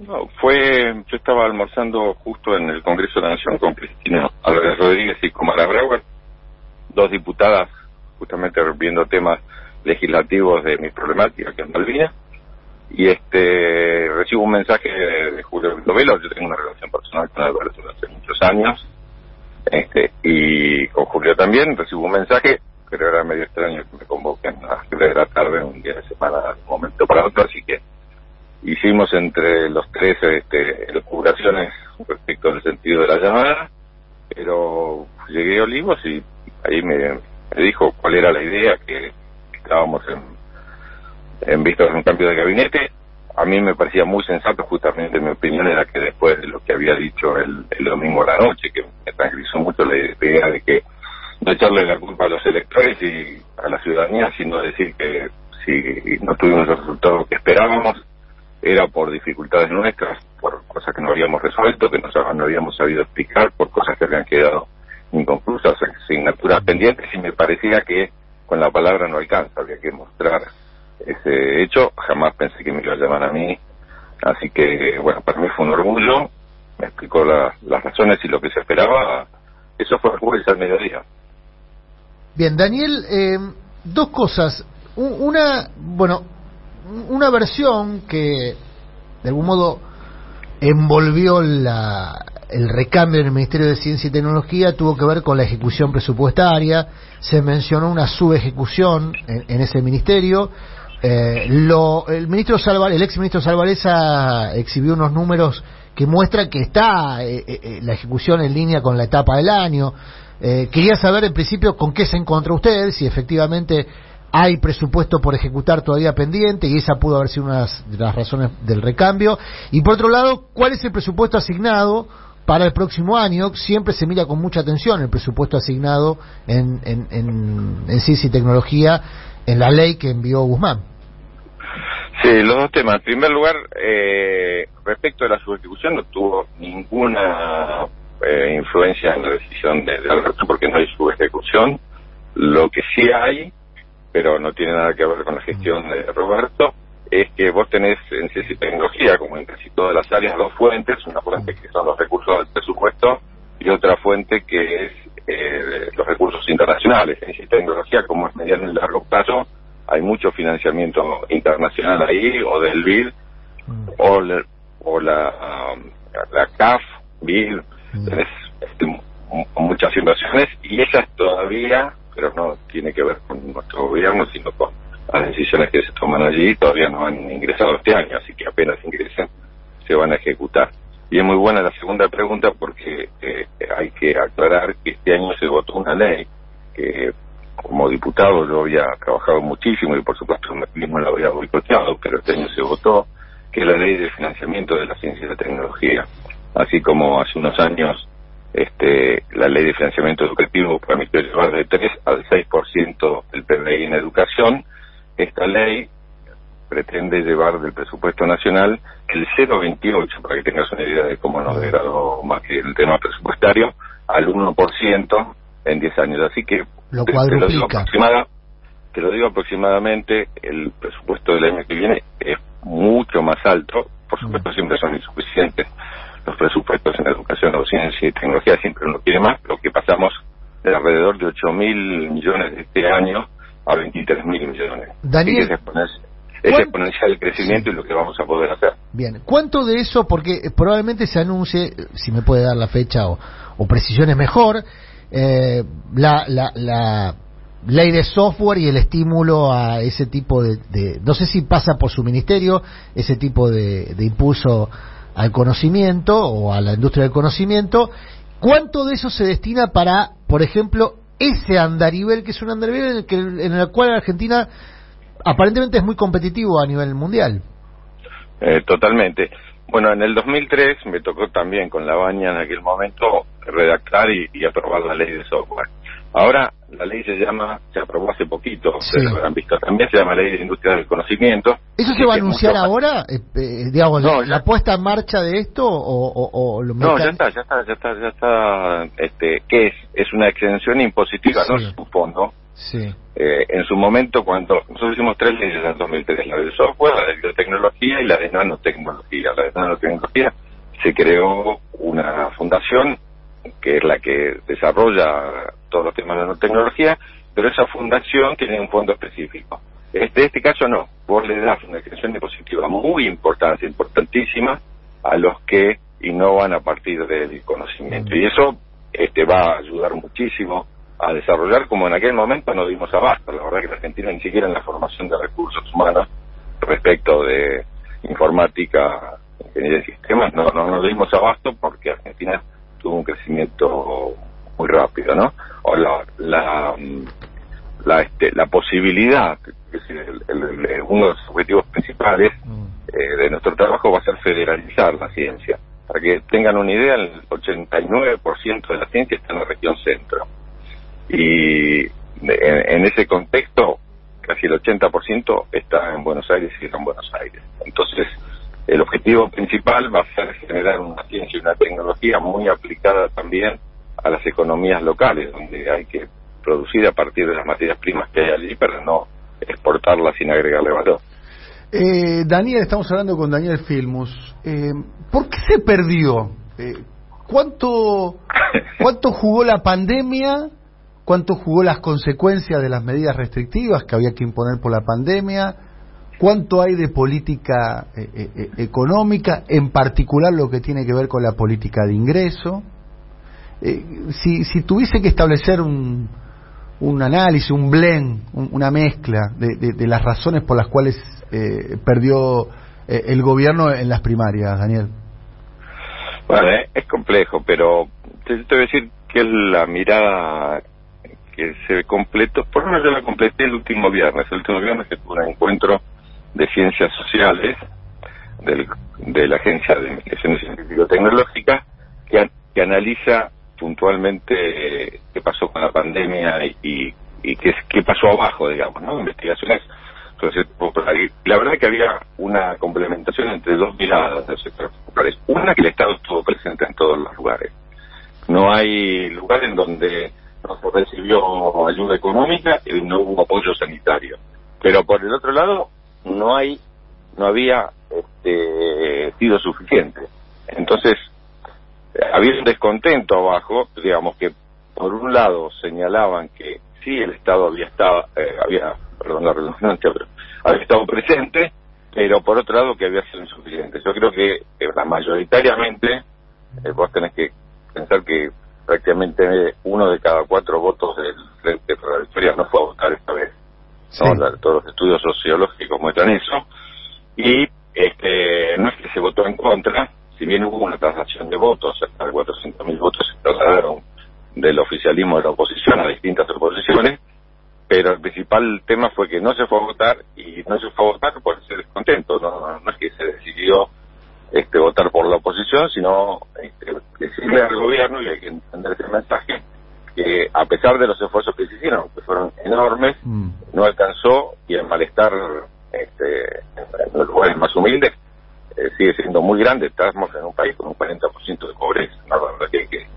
Speaker 3: no, fue, yo estaba almorzando justo en el Congreso de la Nación con Cristina Álvarez Rodríguez y con Mara Brauer, dos diputadas justamente viendo temas legislativos de mi problemática, que es Malvinas y este recibo un mensaje de, Julio Velo, yo tengo una relación personal con Alberto hace muchos años, este, y con Julio también, recibo un mensaje, pero era medio extraño que me convoquen a las 3 de la tarde, un día de semana, un momento para otro, así que hicimos entre los tres este, elucubraciones respecto al sentido de la llamada, pero llegué a Olivos y ahí me, me dijo cuál era la idea, que estábamos en en vista de un cambio de gabinete. A mí me parecía muy sensato, justamente mi opinión era que después de lo que había dicho el, domingo a la noche, que me tranquilizó mucho la idea de que no echarle la culpa a los electores y a la ciudadanía, sino decir que si no tuvimos los resultados que esperábamos, era por dificultades nuestras, por cosas que no habíamos resuelto, que no, no habíamos sabido explicar, por cosas que habían quedado inconclusas, asignaturas pendientes, y me parecía que con la palabra no alcanza, había que mostrar ese hecho, jamás pensé que me iba a a mí, así que bueno, para mí fue un orgullo, me explicó las razones y lo que se esperaba, eso fue el jueves al mediodía.
Speaker 2: Bien, Daniel, eh, dos cosas, una, bueno, una versión que de algún modo envolvió la, el recambio en el Ministerio de Ciencia y Tecnología tuvo que ver con la ejecución presupuestaria, se mencionó una subejecución en, en ese ministerio, eh, lo, el ministro el ex ministro Salvareza exhibió unos números que muestran que está eh, eh, la ejecución en línea con la etapa del año. quería saber en principio con qué se encontró usted, si efectivamente hay presupuesto por ejecutar todavía pendiente y esa pudo haber sido una de las razones del recambio. Y por otro lado, ¿cuál es el presupuesto asignado para el próximo año? Siempre se mira con mucha atención el presupuesto asignado en, en, en, en ciencia y tecnología en la ley que envió Guzmán.
Speaker 3: Sí, los dos temas. En primer lugar, eh, respecto a la subejecución, no tuvo ninguna eh, influencia en la decisión de, Alberto porque no hay subejecución. Lo que sí hay, pero no tiene nada que ver con la gestión de Roberto, es que vos tenés en ciencia y tecnología, como en casi todas las áreas, dos fuentes, una fuente que son los recursos del presupuesto y otra fuente que es eh, los recursos internacionales. En ciencia y tecnología, como es mediano y largo plazo, hay mucho financiamiento internacional ahí, o del BID, mm. o, o la, um, la CAF, BID, mm. este, muchas inversiones, y esas todavía, pero no tiene que ver con nuestro gobierno, sino con las decisiones que se toman allí, todavía no han ingresado este año, así que apenas ingresen se van a ejecutar. Y es muy buena la segunda pregunta porque eh, hay que aclarar que este año se votó una ley que como diputado yo había trabajado muchísimo y por supuesto mismo la había boicoteado, pero este año se votó, que la ley de financiamiento de la ciencia y la tecnología. Así como hace unos años este, la ley de financiamiento educativo permitió llevar de 3 al 6% del PBI en educación, esta ley pretende llevar del presupuesto nacional el 0,28, para que tengas una idea de cómo nos degradó que el tema presupuestario, al 1% en 10 años. Así que
Speaker 2: lo te, lo digo
Speaker 3: te lo digo aproximadamente, el presupuesto del año que viene es mucho más alto. Por mm. supuesto, siempre son insuficientes los presupuestos en educación o ciencia y tecnología, siempre uno quiere más, lo que pasamos de alrededor de 8 mil millones de este año a 23 mil millones.
Speaker 2: Daniel,
Speaker 3: es exponencial el crecimiento y lo que vamos a poder hacer.
Speaker 2: Bien, ¿cuánto de eso, porque probablemente se anuncie, si me puede dar la fecha o, o precisiones mejor, eh, la, la, la, ley de software y el estímulo a ese tipo de, no sé si pasa por su ministerio, ese tipo de, de impulso al conocimiento o a la industria del conocimiento, ¿cuánto de eso se destina para, por ejemplo, ese andarivel, que es un andarivel en el, que, en el cual Argentina aparentemente es muy competitivo a nivel mundial?
Speaker 3: Eh, totalmente. Bueno, en el 2003 me tocó también con la baña en aquel momento redactar y, aprobar la ley de software. Ahora la ley se llama, se aprobó hace poquito,
Speaker 2: Sí.
Speaker 3: ustedes lo habrán visto también, se llama Ley de Industria del Conocimiento.
Speaker 2: ¿Eso se va a anunciar ahora? Eh, eh, digamos,
Speaker 3: No,
Speaker 2: ¿la
Speaker 3: ya-
Speaker 2: puesta en marcha de esto o, o, o lo
Speaker 3: No, ya está, ya está, ya está, ya está. Este, ¿Qué es? Es una exención impositiva, no es un fondo.
Speaker 2: Sí.
Speaker 3: Eh, en su momento, cuando nosotros hicimos tres leyes en el 2003, la del software, la de biotecnología y la de nanotecnología. La de nanotecnología se creó una fundación que es la que desarrolla todos los temas de nanotecnología, pero esa fundación tiene un fondo específico. Este, este caso no, vos le das una extensión impositiva muy importante, importantísima, a los que innovan a partir del conocimiento. Y eso este, va a ayudar muchísimo a desarrollar como en aquel momento no dimos abasto. La verdad que la Argentina ni siquiera en la formación de recursos humanos respecto de informática, ingeniería de sistemas, no, no nos dimos abasto porque Argentina tuvo un crecimiento muy rápido, ¿no? O la, la, mm, la, este, la posibilidad, es el- el- el- uno de los objetivos principales
Speaker 2: Mm.
Speaker 3: eh, de nuestro trabajo va a ser federalizar la ciencia. Para que tengan una idea, el 89% de la ciencia está en la región centro. Y en, ese contexto, casi el 80% está en Buenos Aires y está en Buenos Aires. Entonces, el objetivo principal va a ser generar una ciencia y una tecnología muy aplicada también a las economías locales, donde hay que producir a partir de las materias primas que hay allí para no exportarlas sin agregarle valor.
Speaker 1: Eh, Daniel, estamos hablando con Daniel Filmus. Eh, ¿Por qué se perdió? Eh, ¿cuánto, ¿Cuánto jugó la pandemia? ¿Cuánto jugó las consecuencias de las medidas restrictivas que había que imponer por la pandemia? ¿Cuánto hay de política eh, eh, eh, económica, en particular lo que tiene que ver con la política de ingreso? Si, si tuviese que establecer un, un análisis, un blend, un- una mezcla de, de- las razones por las cuales perdió el gobierno en las primarias, Daniel.
Speaker 3: Bueno, es complejo, pero te, te voy a decir que es la mirada que se completó, por lo menos yo la completé el último viernes, el último viernes que tuve un encuentro de ciencias sociales del- de la Agencia de Investigaciones Científico-Tecnológicas que, que analiza puntualmente eh, qué pasó con la pandemia y, y, qué, qué pasó abajo, digamos, ¿no? Investigaciones popular. Y la verdad que había una complementación entre dos miradas del sector popular. Una, que el Estado estuvo presente en todos los lugares. No hay lugar en donde no se recibió ayuda económica y no hubo apoyo sanitario. Pero por el otro lado, no hay, no había este, sido suficiente. Entonces, había un descontento abajo, digamos que por un lado señalaban que sí el Estado había estado, eh, había, perdón la redundancia, pero había estado presente, pero por otro lado que había sido insuficiente. Yo creo que eh, mayoritariamente eh, vos tenés que pensar que prácticamente uno de cada cuatro votos del Frente para la Victoria no fue a votar esta vez. ¿no?
Speaker 1: Sí.
Speaker 3: La- todos los estudios sociológicos muestran eso. Y este, no es que se votó en contra, si bien hubo una traslación de votos, cerca de 400.000 votos se trasladaron del oficialismo de la oposición a distintas oposiciones, pero el principal tema fue que no se fue a votar y no se fue a votar por ese descontento, no, no es que se decidió este, votar por la oposición, sino este, decirle al gobierno, y hay que entender ese mensaje, que a pesar de los esfuerzos que se hicieron, que fueron enormes,
Speaker 1: Mm.
Speaker 3: no alcanzó y el malestar este, en los lugares más humildes eh, sigue siendo muy grande. Estamos en un país con un 40% de pobreza, la verdad que hay que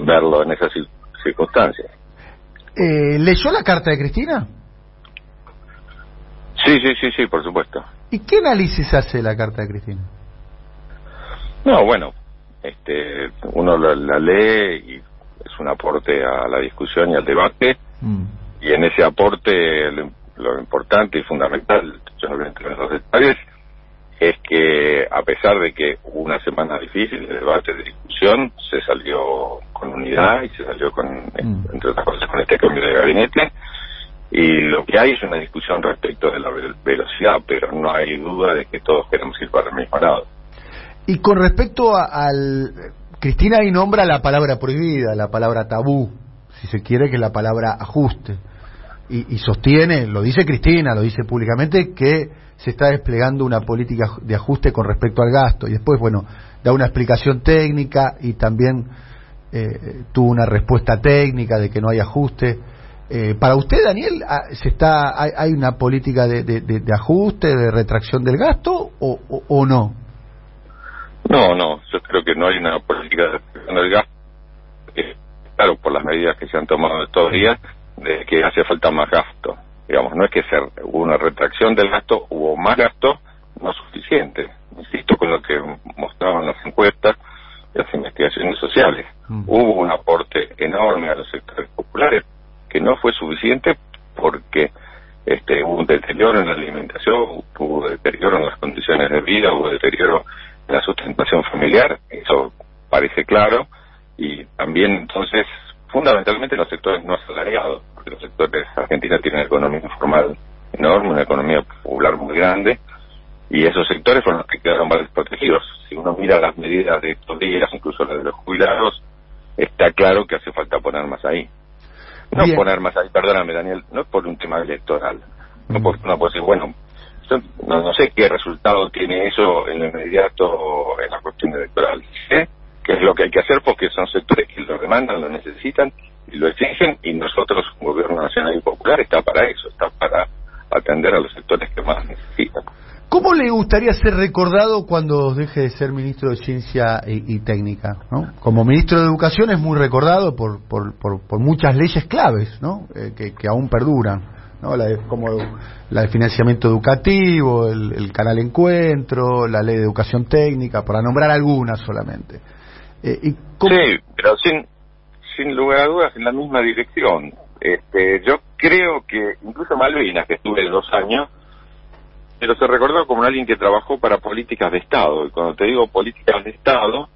Speaker 3: verlo en esas cir- circunstancias.
Speaker 1: Eh, ¿Leyó la carta de Cristina?
Speaker 3: Sí, sí, sí, sí, por supuesto.
Speaker 1: ¿Y qué análisis hace la carta de Cristina?
Speaker 3: No, bueno, este, uno la, la lee y es un aporte a la discusión y al debate,
Speaker 1: Mm.
Speaker 3: y en ese aporte lo, lo importante y fundamental, yo no voy a entrar en los detalles, es que a pesar de que hubo una semana difícil de debate, de discusión, se salió con unidad y se salió con,
Speaker 1: Mm.
Speaker 3: entre otras cosas, con este cambio de gabinete. Y lo que hay es una discusión respecto de la ve- velocidad, pero no hay duda de que todos queremos ir para el mismo lado.
Speaker 1: Y con respecto a- al... Cristina ahí nombra la palabra prohibida, la palabra tabú, si se quiere, que la palabra ajuste. Y, sostiene, lo dice Cristina, lo dice públicamente, que se está desplegando una política de ajuste con respecto al gasto. Y después, bueno, da una explicación técnica y también eh, tuvo una respuesta técnica de que no hay ajuste. Eh, para usted, Daniel, ah, se está hay, hay una política de, ajuste, de retracción del gasto o, no?
Speaker 3: No, no, yo creo que no hay una política de retracción del gasto. Eh, claro, por las medidas que se han tomado estos días, de que hace falta más gasto. Digamos, no es que ser, hubo una retracción del gasto, hubo más gasto, no suficiente. Insisto con lo que mostraban las encuestas, las investigaciones sociales. Mm. Hubo un aporte enorme a los sectores populares que no fue suficiente porque este, hubo un deterioro en la alimentación, hubo deterioro en las condiciones de vida, hubo deterioro la sustentación familiar, eso parece claro, y también entonces fundamentalmente los sectores no asalariados, porque los sectores argentinos tienen una economía informal enorme, una economía popular muy grande, y esos sectores fueron los que quedaron más desprotegidos. Si uno mira las medidas de estos días, incluso las de los jubilados, está claro que hace falta poner más ahí. No poner más ahí, perdóname Daniel, no es por un tema electoral. No, por, no puede ser, bueno, no, no, sé qué resultado tiene eso en lo inmediato en la cuestión electoral. Sé que es lo que hay que hacer porque son sectores que lo demandan, lo necesitan y lo exigen y nosotros, Gobierno Nacional y Popular, está para eso, está para atender a los sectores que más necesitan.
Speaker 1: ¿Cómo le gustaría ser recordado cuando deje de ser ministro de Ciencia y, Técnica? ¿no? Como ministro de Educación es muy recordado por, por, por, muchas leyes claves ¿no? Eh, que, que, aún perduran, ¿no? La de, como la de financiamiento educativo, el, canal Encuentro, la ley de educación técnica, para nombrar algunas solamente.
Speaker 3: Eh, y Sí, pero sin, sin lugar a dudas en la misma dirección. Este, yo creo que incluso Malvinas, que estuve dos años, pero se recordó como alguien que trabajó para políticas de Estado. Y cuando te digo políticas de Estado,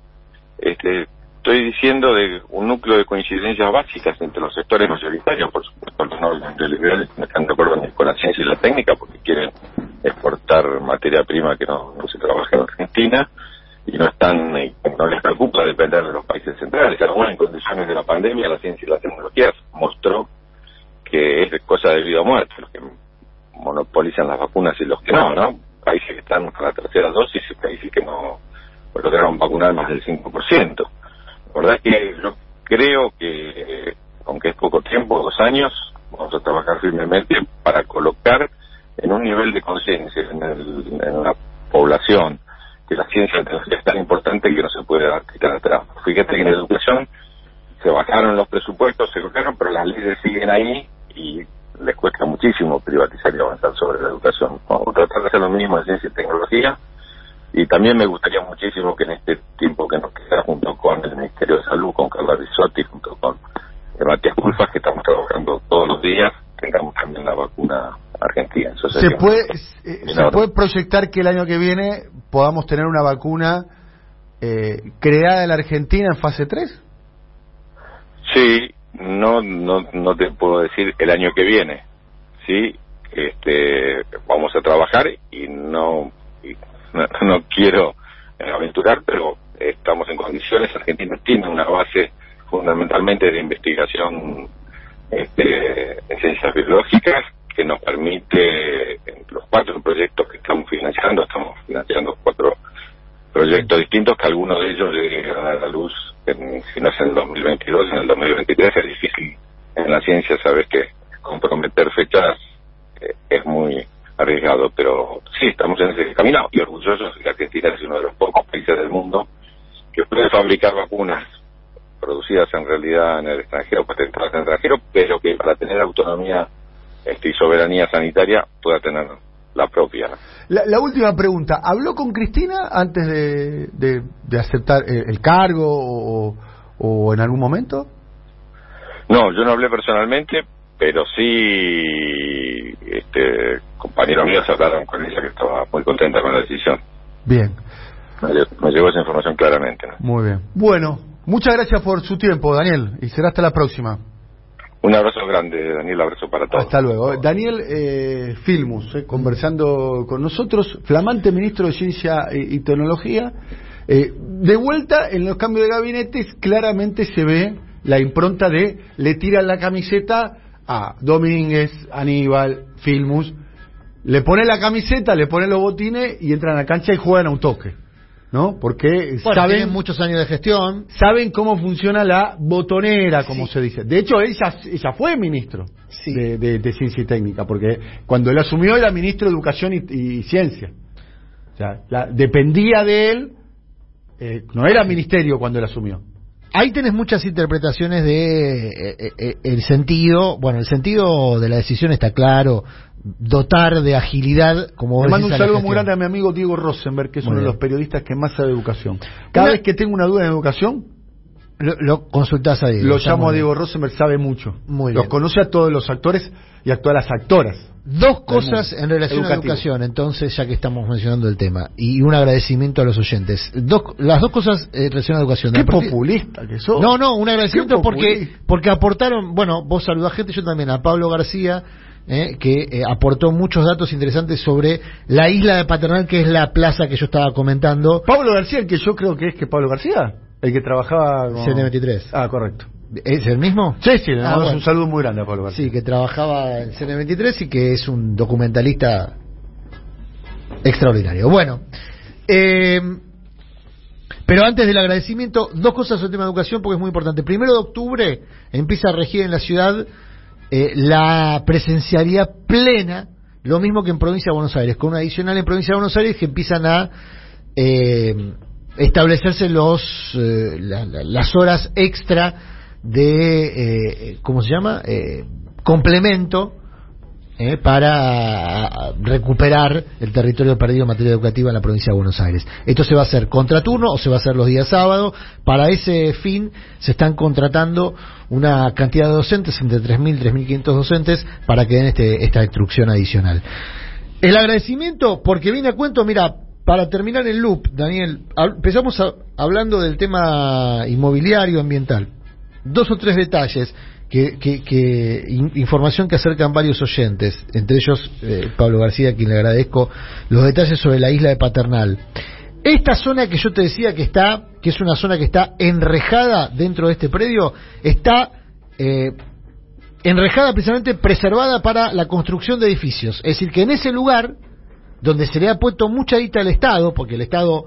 Speaker 3: este, estoy diciendo de un núcleo de coincidencias básicas entre los sectores mayoritarios, por supuesto, no, los liberales no están de acuerdo ni con la ciencia y la técnica porque quieren exportar materia prima que no, se trabaja en Argentina y no están no les preocupa depender de los países centrales. Aún en condiciones de la pandemia, la ciencia y la tecnología mostró que es cosa de vida o muerte. Lo que monopolizan las vacunas y los que no, ¿no? Países que están con la tercera dosis y países que no lograron vacunar más del 5%. La verdad es que yo creo que, aunque es poco tiempo, dos años, vamos a trabajar firmemente para colocar en un nivel de conciencia en, en la población que la ciencia es tan importante que no se puede quitar atrás. Fíjate que en educación se bajaron los presupuestos, se colocaron, pero las leyes siguen ahí y les cuesta muchísimo privatizar y avanzar sobre la educación. Vamos a tratar de hacer lo mismo en ciencia y tecnología. Y también me gustaría muchísimo que en este tiempo que
Speaker 1: ¿Se, puede, eh, ¿Se puede proyectar que el año que viene podamos tener una vacuna eh, creada en la Argentina en fase 3?
Speaker 3: Sí, no, no, no te puedo decir el año que viene, sí, este, vamos a trabajar y no, no, quiero aventurar, pero estamos en condiciones. Argentina tiene una base fundamentalmente de investigación este, en ciencias biológicas que nos permite, los cuatro proyectos que estamos financiando, estamos financiando cuatro proyectos distintos que algunos de ellos llegan a la luz en, si no es en el 2022, en el 2023 es difícil en la ciencia, sabes que comprometer fechas eh, es muy arriesgado, pero sí, estamos en ese camino y orgullosos que Argentina es uno de los pocos países del mundo que puede fabricar vacunas producidas en realidad en el extranjero, patentadas en el extranjero, pero que para tener autonomía este, y soberanía sanitaria pueda tener la propia.
Speaker 1: La, última pregunta, ¿habló con Cristina antes de, de, aceptar el, cargo o, en algún momento?
Speaker 3: No, yo no hablé personalmente, pero sí este, compañeros míos hablaron con ella que estaba muy contenta con la decisión.
Speaker 1: Bien.
Speaker 3: Me, llegó esa información claramente.
Speaker 1: Muy bien. Bueno, muchas gracias por su tiempo, Daniel, y será hasta la próxima.
Speaker 3: Un abrazo grande, Daniel, abrazo para todos.
Speaker 1: Hasta luego. Daniel eh, Filmus, eh, conversando con nosotros, flamante ministro de Ciencia y, Tecnología. Eh, de vuelta, en los cambios de gabinetes, claramente se ve la impronta de le tiran la camiseta a Domínguez, Aníbal, Filmus, le pone la camiseta, le pone los botines y entran a la cancha y juegan a un toque. ¿No? Porque
Speaker 2: Bueno,
Speaker 1: saben
Speaker 2: tienen muchos años de gestión.
Speaker 1: saben cómo funciona la botonera, como
Speaker 2: Sí.
Speaker 1: se dice. De hecho, ella, ella fue ministro
Speaker 2: Sí.
Speaker 1: de, de- de Ciencia y Técnica, porque cuando él asumió era ministro de Educación y, y Ciencia. O sea, la- dependía de él, eh, no era ministerio cuando él asumió.
Speaker 2: Ahí tenés muchas interpretaciones de eh, eh, eh, el sentido. Bueno, el sentido de la decisión está claro. Dotar de agilidad, como
Speaker 1: Le mando un saludo muy grande a mi amigo Diego Rosenberg, que es
Speaker 2: Muy
Speaker 1: uno de los periodistas que más sabe de educación. Cada
Speaker 2: Una-
Speaker 1: vez que tengo una duda en educación,
Speaker 2: Lo, lo consultás a Diego.
Speaker 1: lo llamo a. Diego Rosenberg, sabe mucho.
Speaker 2: Muy
Speaker 1: Los
Speaker 2: bien.
Speaker 1: conoce a todos los actores y a todas las actoras.
Speaker 2: Dos cosas en relación a
Speaker 1: educativo.
Speaker 2: educación, entonces, ya que estamos mencionando el tema, y un agradecimiento a los oyentes. Dos, las dos cosas eh, en relación a educación.
Speaker 1: Qué
Speaker 2: La
Speaker 1: populista que sos.
Speaker 2: No, no, un agradecimiento porque porque aportaron, bueno, vos saludás gente, yo también, a Pablo García, eh, que eh, aportó muchos datos interesantes sobre la isla de Paternal, que es la plaza que yo estaba comentando.
Speaker 1: Pablo García, el que yo creo que es que Pablo García, el que trabajaba con...
Speaker 2: CN23.
Speaker 1: Ah, correcto.
Speaker 2: ¿Es el mismo?
Speaker 1: Sí, sí, le
Speaker 2: Ah, bueno.
Speaker 1: un saludo muy grande a Pablo García.
Speaker 2: Sí, que trabajaba en CN23 y que es un documentalista extraordinario. Bueno, eh, pero antes del agradecimiento, dos cosas sobre el tema de educación porque es muy importante. Primero de octubre empieza a regir en la ciudad eh, la presencialidad plena, lo mismo que en provincia de Buenos Aires, con una adicional en provincia de Buenos Aires que empiezan a eh, establecerse los eh, la- la- las horas extra de eh, ¿cómo se llama? Eh, complemento eh, para recuperar el territorio perdido en materia educativa en la provincia de Buenos Aires. Esto se va a hacer contraturno o se va a hacer los días sábados. Para ese fin se están contratando una cantidad de docentes, entre 3.000 y 3.500 docentes, para que den este, esta instrucción adicional. El agradecimiento, porque viene a cuento, mira, para terminar el loop, Daniel, empezamos hablando del tema inmobiliario, ambiental. Dos o tres detalles, que, que- que- in- información que acercan varios oyentes, entre ellos eh, Pablo García, a quien le agradezco, los detalles sobre la isla de Paternal. Esta zona que yo te decía que está, que es una zona que está enrejada dentro de este predio, está eh, enrejada precisamente preservada para la construcción de edificios. Es decir, que en ese lugar, donde se le ha puesto mucha guita al Estado, porque el Estado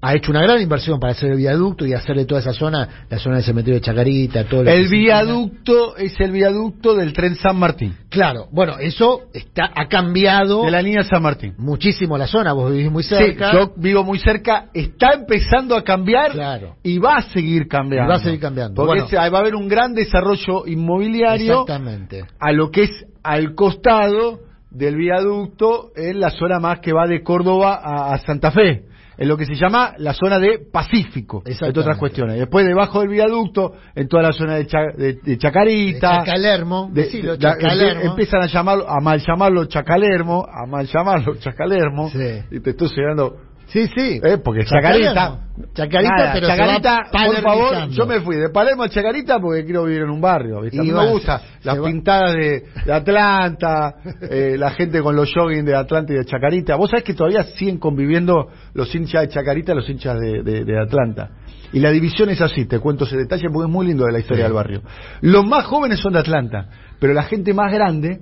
Speaker 2: ha hecho una gran inversión para hacer el viaducto y hacerle toda esa zona, la zona del cementerio de Chacarita, todo lo
Speaker 1: El viaducto es el viaducto del tren San Martín,
Speaker 2: Claro, bueno, eso está ha cambiado
Speaker 1: de la línea San Martín.
Speaker 2: muchísimo la zona, vos vivís muy
Speaker 1: Sí,
Speaker 2: cerca.
Speaker 1: yo vivo muy cerca, está empezando a cambiar
Speaker 2: Claro.
Speaker 1: y va a seguir cambiando.
Speaker 2: Y va a seguir cambiando.
Speaker 1: Porque
Speaker 2: Bueno.
Speaker 1: va a haber un gran desarrollo inmobiliario
Speaker 2: Exactamente.
Speaker 1: a lo que es al costado del viaducto en la zona más que va de Córdoba a, a Santa Fe. En lo que se llama la zona de Pacífico, entre otras cuestiones. Después, debajo del viaducto, en toda la zona de, Cha- de- de Chacarita,
Speaker 2: De Chacalermo,
Speaker 1: de-
Speaker 2: decilo, Chacalermo.
Speaker 1: empie- empiezan a llamarlo, a mal llamarlo Chacalermo, a mal llamarlo Chacalermo,
Speaker 2: Sí.
Speaker 1: y te estoy llegando,
Speaker 2: Sí, sí.
Speaker 1: eh, porque Chacarita.
Speaker 2: Chacarita,
Speaker 1: Nada,
Speaker 2: pero se
Speaker 1: Chacarita,
Speaker 2: va
Speaker 1: por favor, yo me fui de Palermo a Chacarita porque quiero vivir en un barrio, ¿viste? A mí
Speaker 2: Y
Speaker 1: me gusta las
Speaker 2: va.
Speaker 1: pintadas de, de Atlanta, *laughs* eh, la gente con los jogging de Atlanta y de Chacarita. Vos sabés que todavía siguen conviviendo los hinchas de Chacarita y los hinchas de, de- de Atlanta. Y la división es así, te cuento ese detalle porque es muy lindo de la historia
Speaker 2: Sí.
Speaker 1: del barrio. Los más jóvenes son de Atlanta, pero la gente más grande,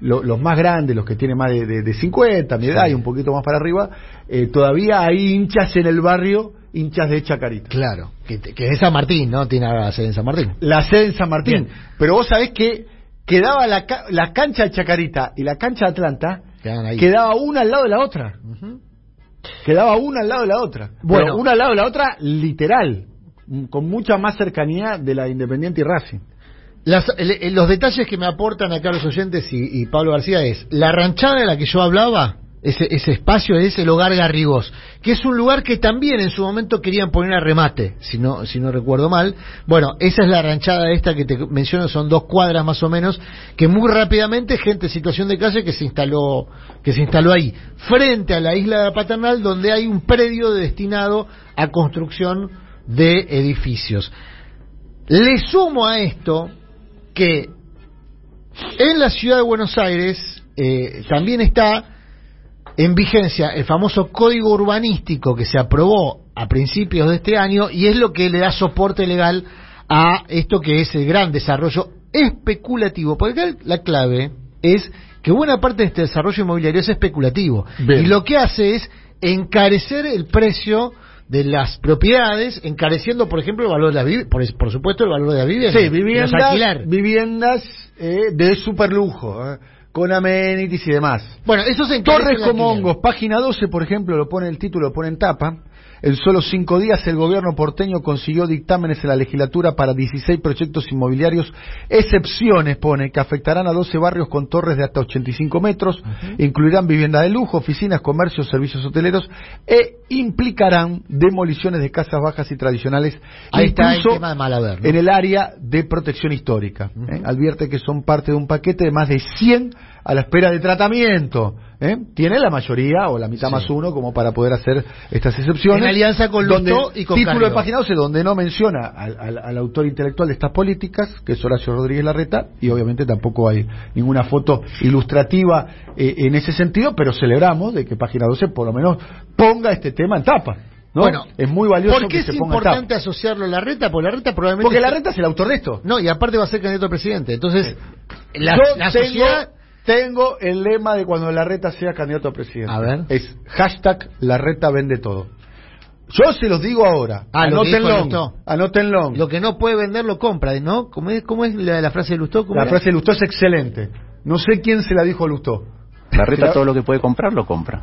Speaker 1: lo- los más grandes, los que tienen más de, de- de 50, mi edad
Speaker 2: Sí.
Speaker 1: y un poquito más para arriba, eh, todavía hay hinchas en el barrio, hinchas de Chacarita.
Speaker 2: Claro, que, que es San Martín, ¿no? Tiene a sede en San Martín.
Speaker 1: La sede en San Martín.
Speaker 2: Bien.
Speaker 1: Pero vos sabés que quedaba la, la cancha de Chacarita y la cancha de Atlanta,
Speaker 2: ahí.
Speaker 1: quedaba una al lado de la otra. Quedaba una al lado de la otra.
Speaker 2: Bueno.
Speaker 1: Pero una al lado de la otra, literal. Con mucha más cercanía de la Independiente y Racing.
Speaker 2: Las- el- los detalles que me aportan acá los oyentes y, y Pablo García es la ranchada de la que yo hablaba, ese, ese espacio es el hogar Garrigós, que es un lugar que también en su momento querían poner a remate, si no, si no recuerdo mal. Bueno, esa es la ranchada esta que te menciono, son dos cuadras más o menos, que muy rápidamente gente en situación de calle que se instaló, que se instaló ahí, frente a la isla de Paternal, donde hay un predio destinado a construcción de edificios. Le sumo a esto que en la ciudad de Buenos Aires eh, también está en vigencia el famoso código urbanístico que se aprobó a principios de este año y es lo que le da soporte legal a esto que es el gran desarrollo especulativo. Porque la clave es que buena parte de este desarrollo inmobiliario es especulativo
Speaker 1: Bien.
Speaker 2: y lo que hace es encarecer el precio de las propiedades, encareciendo, por ejemplo, el valor de la vivienda, por, por, supuesto, el valor de la vivienda.
Speaker 1: Sí, viviendas, viviendas eh, de superlujo, eh, con amenities y demás.
Speaker 2: Bueno, eso se
Speaker 1: Torres como hongos, página 12, por ejemplo, lo pone el título, lo pone en tapa. En solo cinco días el gobierno porteño consiguió dictámenes en la legislatura para 16 proyectos inmobiliarios, excepciones pone, que afectarán a 12 barrios con torres de hasta 85 metros, incluirán vivienda de lujo, oficinas, comercios, servicios hoteleros e implicarán demoliciones de casas bajas y tradicionales,
Speaker 2: Ahí incluso está el tema de
Speaker 1: en el área de protección histórica. ¿eh? Advierte que son parte de un paquete de más de 100 a la espera de tratamiento. ¿Eh? Tiene la mayoría o la mitad más uno como para poder hacer estas excepciones.
Speaker 2: En alianza con Lustó y con
Speaker 1: Título de página 12 donde no menciona al, autor intelectual de estas políticas, que es Horacio Rodríguez Larreta, y obviamente tampoco hay ninguna foto ilustrativa eh, en ese sentido, pero celebramos de que página 12 por lo menos ponga este tema en tapa. ¿No? Bueno, es muy valioso
Speaker 2: ¿por qué
Speaker 1: es
Speaker 2: importante asociarlo a la? Porque la reta probablemente.
Speaker 1: Porque la reta es el autor de esto.
Speaker 2: No, y aparte va a ser candidato a presidente. Entonces,
Speaker 1: la, la sociedad tengo el lema de cuando la reta sea candidato a presidente.
Speaker 2: A ver.
Speaker 1: Es hashtag la reta vende todo. Yo se los digo ahora.
Speaker 2: Ah, anótenlo.
Speaker 1: Anótenlo.
Speaker 2: Lo que no puede vender lo compra, ¿no? ¿Cómo es, cómo es la, frase de Lustó?
Speaker 1: La frase de Lustó es excelente. No sé quién se la dijo a Lustó.
Speaker 4: La reta todo lo que puede comprar lo compra.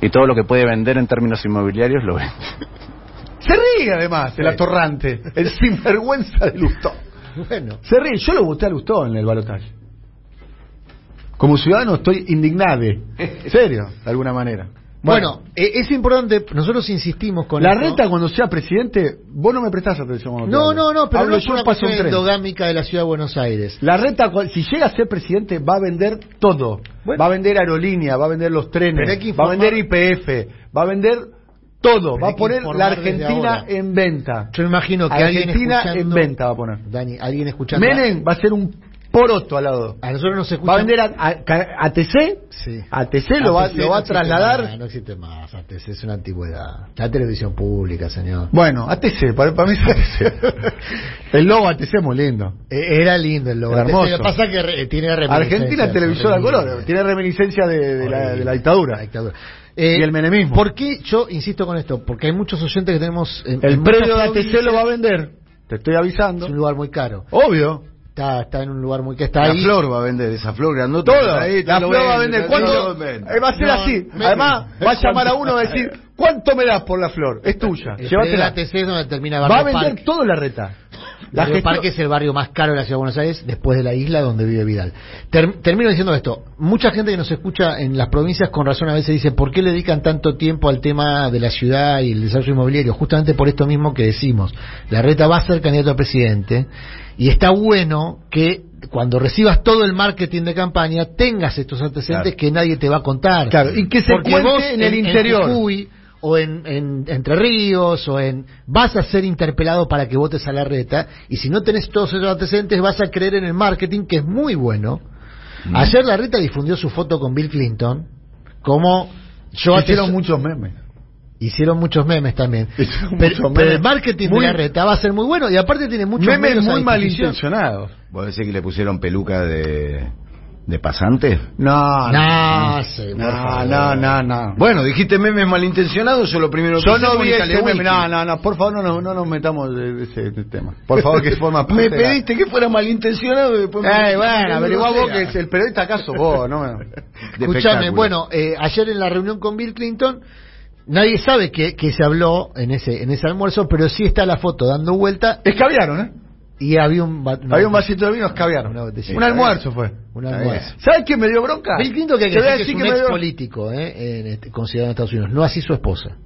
Speaker 4: Y todo lo que puede vender en términos inmobiliarios lo vende. *laughs*
Speaker 1: Se ríe además el atorrante, el sinvergüenza de Lustó. Bueno. Se ríe. Yo lo voté a Lustó en el balotaje. Como ciudadano estoy indignado. *laughs* Serio, de alguna manera.
Speaker 2: Bueno, eh, es importante, nosotros insistimos con
Speaker 1: La reta cuando sea presidente, vos no me prestás atención.
Speaker 2: No, no, no, pero no es una cuestión endogámica de la ciudad de Buenos Aires.
Speaker 1: La reta, si llega a ser presidente, va a vender todo. Va a vender aerolínea, va a vender los trenes, va a vender IPF, va a vender todo. va a poner la Argentina en venta.
Speaker 2: Yo me imagino que
Speaker 1: Argentina en venta va a poner.
Speaker 2: Dani, alguien escuchando.
Speaker 1: Menem va a ser un poroto al lado.
Speaker 2: A nosotros nos escucha.
Speaker 1: ¿Va a vender a, a, ATC?
Speaker 2: Sí.
Speaker 1: ATC lo va, lo va a trasladar.
Speaker 2: no existe más. ATC es una antigüedad. La televisión pública, señor.
Speaker 1: Bueno, ATC, para, para mí es *laughs* ATC. *laughs* el logo ATC es muy lindo.
Speaker 2: E, era lindo el logo.
Speaker 1: hermoso. Lo
Speaker 2: que pasa que re, tiene
Speaker 1: Argentina televisora color. Tiene reminiscencia de, de, la, de la, dictadura. La dictadura. Eh, y el menemismo.
Speaker 2: ¿Por qué yo insisto con esto? Porque hay muchos oyentes que tenemos.
Speaker 1: el predio de ATC lo va a vender. Te estoy avisando.
Speaker 2: Es un lugar muy caro.
Speaker 1: Obvio.
Speaker 2: Está, está en un lugar muy que está
Speaker 1: la
Speaker 2: ahí.
Speaker 1: La flor va a vender, esa flor grandota. Todo. Ahí, la flor va a vender. ¿Cuánto? Eh, va a ser así. Además, va a llamar a uno y va a decir, *laughs* ¿cuánto me das por la flor? Es tuya.
Speaker 2: Llévatela. La TC donde termina
Speaker 1: Va a vender todo la reta.
Speaker 2: La Parque es el barrio más caro de la ciudad de Buenos Aires, después de la isla donde vive Vidal. termino diciendo esto. Mucha gente que nos escucha en las provincias con razón a veces dice, ¿por qué le dedican tanto tiempo al tema de la ciudad y el desarrollo inmobiliario? Justamente por esto mismo que decimos. La reta va a ser candidato a presidente y está bueno que cuando recibas todo el marketing de campaña tengas estos antecedentes que nadie te va a contar.
Speaker 1: Claro, y que se cuente en el interior.
Speaker 2: En o en, Entre Ríos o en vas a ser interpelado para que votes a la reta y si no tenés todos esos antecedentes vas a creer en el marketing que es muy bueno. Mm. Ayer la reta difundió su foto con Bill Clinton como
Speaker 1: yo hicieron muchos memes.
Speaker 2: Hicieron muchos memes también. *laughs* Pero, el marketing de la reta va a ser muy bueno y aparte tiene muchos
Speaker 1: memes muy malintencionados.
Speaker 4: ¿Vos decís que le pusieron peluca de ¿De pasante?
Speaker 1: No,
Speaker 2: no,
Speaker 1: no, no, no, no,
Speaker 4: Bueno, dijiste memes malintencionados, eso lo primero
Speaker 1: que Yo no vi ese meme, no, no, no, por favor no, no, no nos metamos de ese, tema. Por *laughs* favor, que forma
Speaker 2: parte Me pediste que fuera malintencionado y después
Speaker 1: Eh, bueno, averigua vos que es el periodista acaso vos, no *laughs*
Speaker 2: Escúchame, bueno, eh, ayer en la reunión con Bill Clinton Nadie sabe que, que se habló en ese en ese almuerzo, pero sí está la foto dando vuelta.
Speaker 1: Escabiaron, ¿eh?
Speaker 2: Y había un,
Speaker 1: había un vasito de vino, escabiaron. un almuerzo fue.
Speaker 2: Un almuerzo.
Speaker 1: ¿Sabes quién me dio bronca?
Speaker 2: Bill Clinton que, que, que es un ex político, eh, en este, considerado en Estados Unidos. No así su esposa.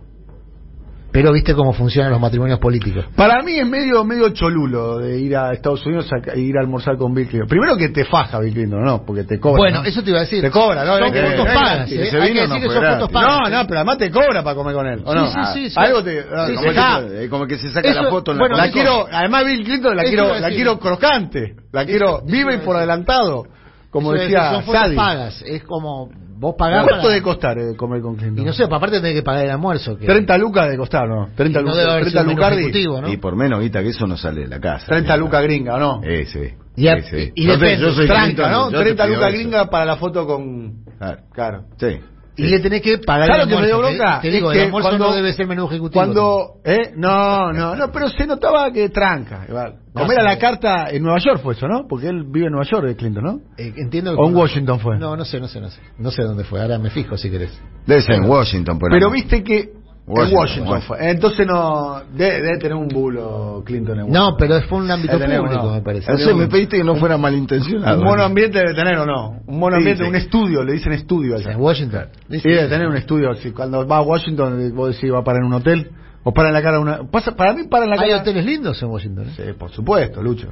Speaker 2: Pero viste cómo funcionan los matrimonios políticos.
Speaker 1: Para mí es medio medio cholulo de ir a Estados Unidos a, ir a almorzar con Bill Clinton. Primero que te faja Bill Clinton, ¿no? Porque te cobra.
Speaker 2: Bueno, eso te iba a decir.
Speaker 1: Te cobra, ¿no?
Speaker 2: Son puntos pagas. ¿eh? Hay que decir que son puntos pagas.
Speaker 1: No, no, pero además te cobra para comer con él. ¿o no?
Speaker 2: Sí, sí, sí.
Speaker 1: Algo te.
Speaker 4: Ah, como, que, como, que, se saca la foto en
Speaker 1: bueno, la, quiero, además Bill Clinton la quiero, la quiero crocante. La quiero viva y por adelantado. Como decía
Speaker 2: Son puntos pagas. Es como vos pagás.
Speaker 1: ¿Cuánto debe costar eh, comer con Clinton?
Speaker 2: Y no sé, aparte tenés que pagar el almuerzo. Que...
Speaker 1: 30 lucas debe costar, ¿no? 30 lucas.
Speaker 2: No 30 lucas
Speaker 4: ¿no? Y por menos, Vita, que eso no sale de la casa.
Speaker 1: 30 lucas gringa, ¿no?
Speaker 4: Ese.
Speaker 2: Y, y, y depende,
Speaker 1: yo soy Tranca, ¿no? 30 lucas gringa para la foto con.
Speaker 4: Claro. claro. Sí.
Speaker 2: Y le tenés que pagar
Speaker 1: ¿Sabes
Speaker 2: el
Speaker 1: lo que me dio bronca?
Speaker 2: Te, te digo, el almuerzo
Speaker 1: cuando-
Speaker 2: no debe ser menú ejecutivo.
Speaker 1: Cuando, ¿eh? No, no, no, pero se notaba que tranca. igual.
Speaker 2: No
Speaker 1: Comer a la carta en Nueva York fue eso, ¿no? Porque él vive en Nueva York, eh, Clinton, ¿no?
Speaker 2: Eh, entiendo que
Speaker 1: ¿O en Washington fue?
Speaker 2: No, no sé, no sé, no sé. No sé dónde fue. Ahora me fijo si querés.
Speaker 5: Debe ser en Washington, por
Speaker 1: Pero viste que en
Speaker 5: Washington,
Speaker 1: Washington
Speaker 5: Washington.
Speaker 1: fue. Entonces no, debe, debe tener un bulo Clinton en
Speaker 2: No,
Speaker 1: Washington.
Speaker 2: pero fue un ámbito
Speaker 1: Debe
Speaker 2: público,
Speaker 1: no.
Speaker 2: me parece.
Speaker 5: No sé, me pediste que no fuera malintencionado.
Speaker 1: Un mono ambiente debe tener o no. Un mono ambiente,
Speaker 5: sí.
Speaker 1: un estudio, le dicen estudio allá.
Speaker 2: En Washington.
Speaker 1: Sí, debe tener un estudio. Si cuando va a Washington, vos decís va a parar en un hotel o para en la cara de una. Pasa, para mí para en la
Speaker 2: Hay
Speaker 1: cara.
Speaker 2: hoteles lindos en Washington. ¿eh?
Speaker 1: Sí, por supuesto, Lucho.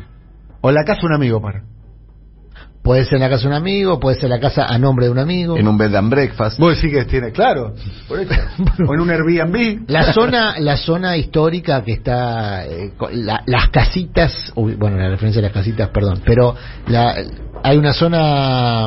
Speaker 1: O en la casa de un amigo para.
Speaker 2: Puede ser en la casa de un amigo, puede ser la casa a nombre de un amigo.
Speaker 5: En un bed and breakfast.
Speaker 1: Vos decís que tiene, claro. *laughs* O en un Airbnb.
Speaker 2: La zona, la zona histórica que está, eh, la- las casitas, uy, bueno, la referencia a las casitas, perdón, pero la, hay una zona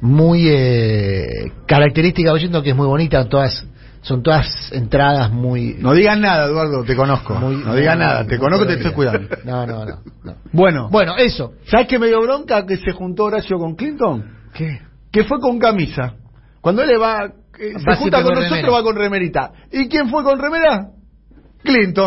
Speaker 2: muy eh, característica de Washington que es muy bonita, todas, son todas entradas muy,
Speaker 1: No digas nada, Eduardo, te conozco.
Speaker 2: muy
Speaker 1: no digas nada, te conozco, te estoy cuidando.
Speaker 2: No, no, no, no.
Speaker 1: Bueno,
Speaker 2: Bueno, eso.
Speaker 1: ¿sabes qué me dio bronca que se juntó Horacio con Clinton?
Speaker 2: ¿Qué?
Speaker 1: Que fue con camisa. Cuando él le va, eh, se
Speaker 2: Va
Speaker 1: junta con
Speaker 2: con
Speaker 1: nosotros,
Speaker 2: remera.
Speaker 1: va con remerita. ¿Y quién fue con remera? Clinton.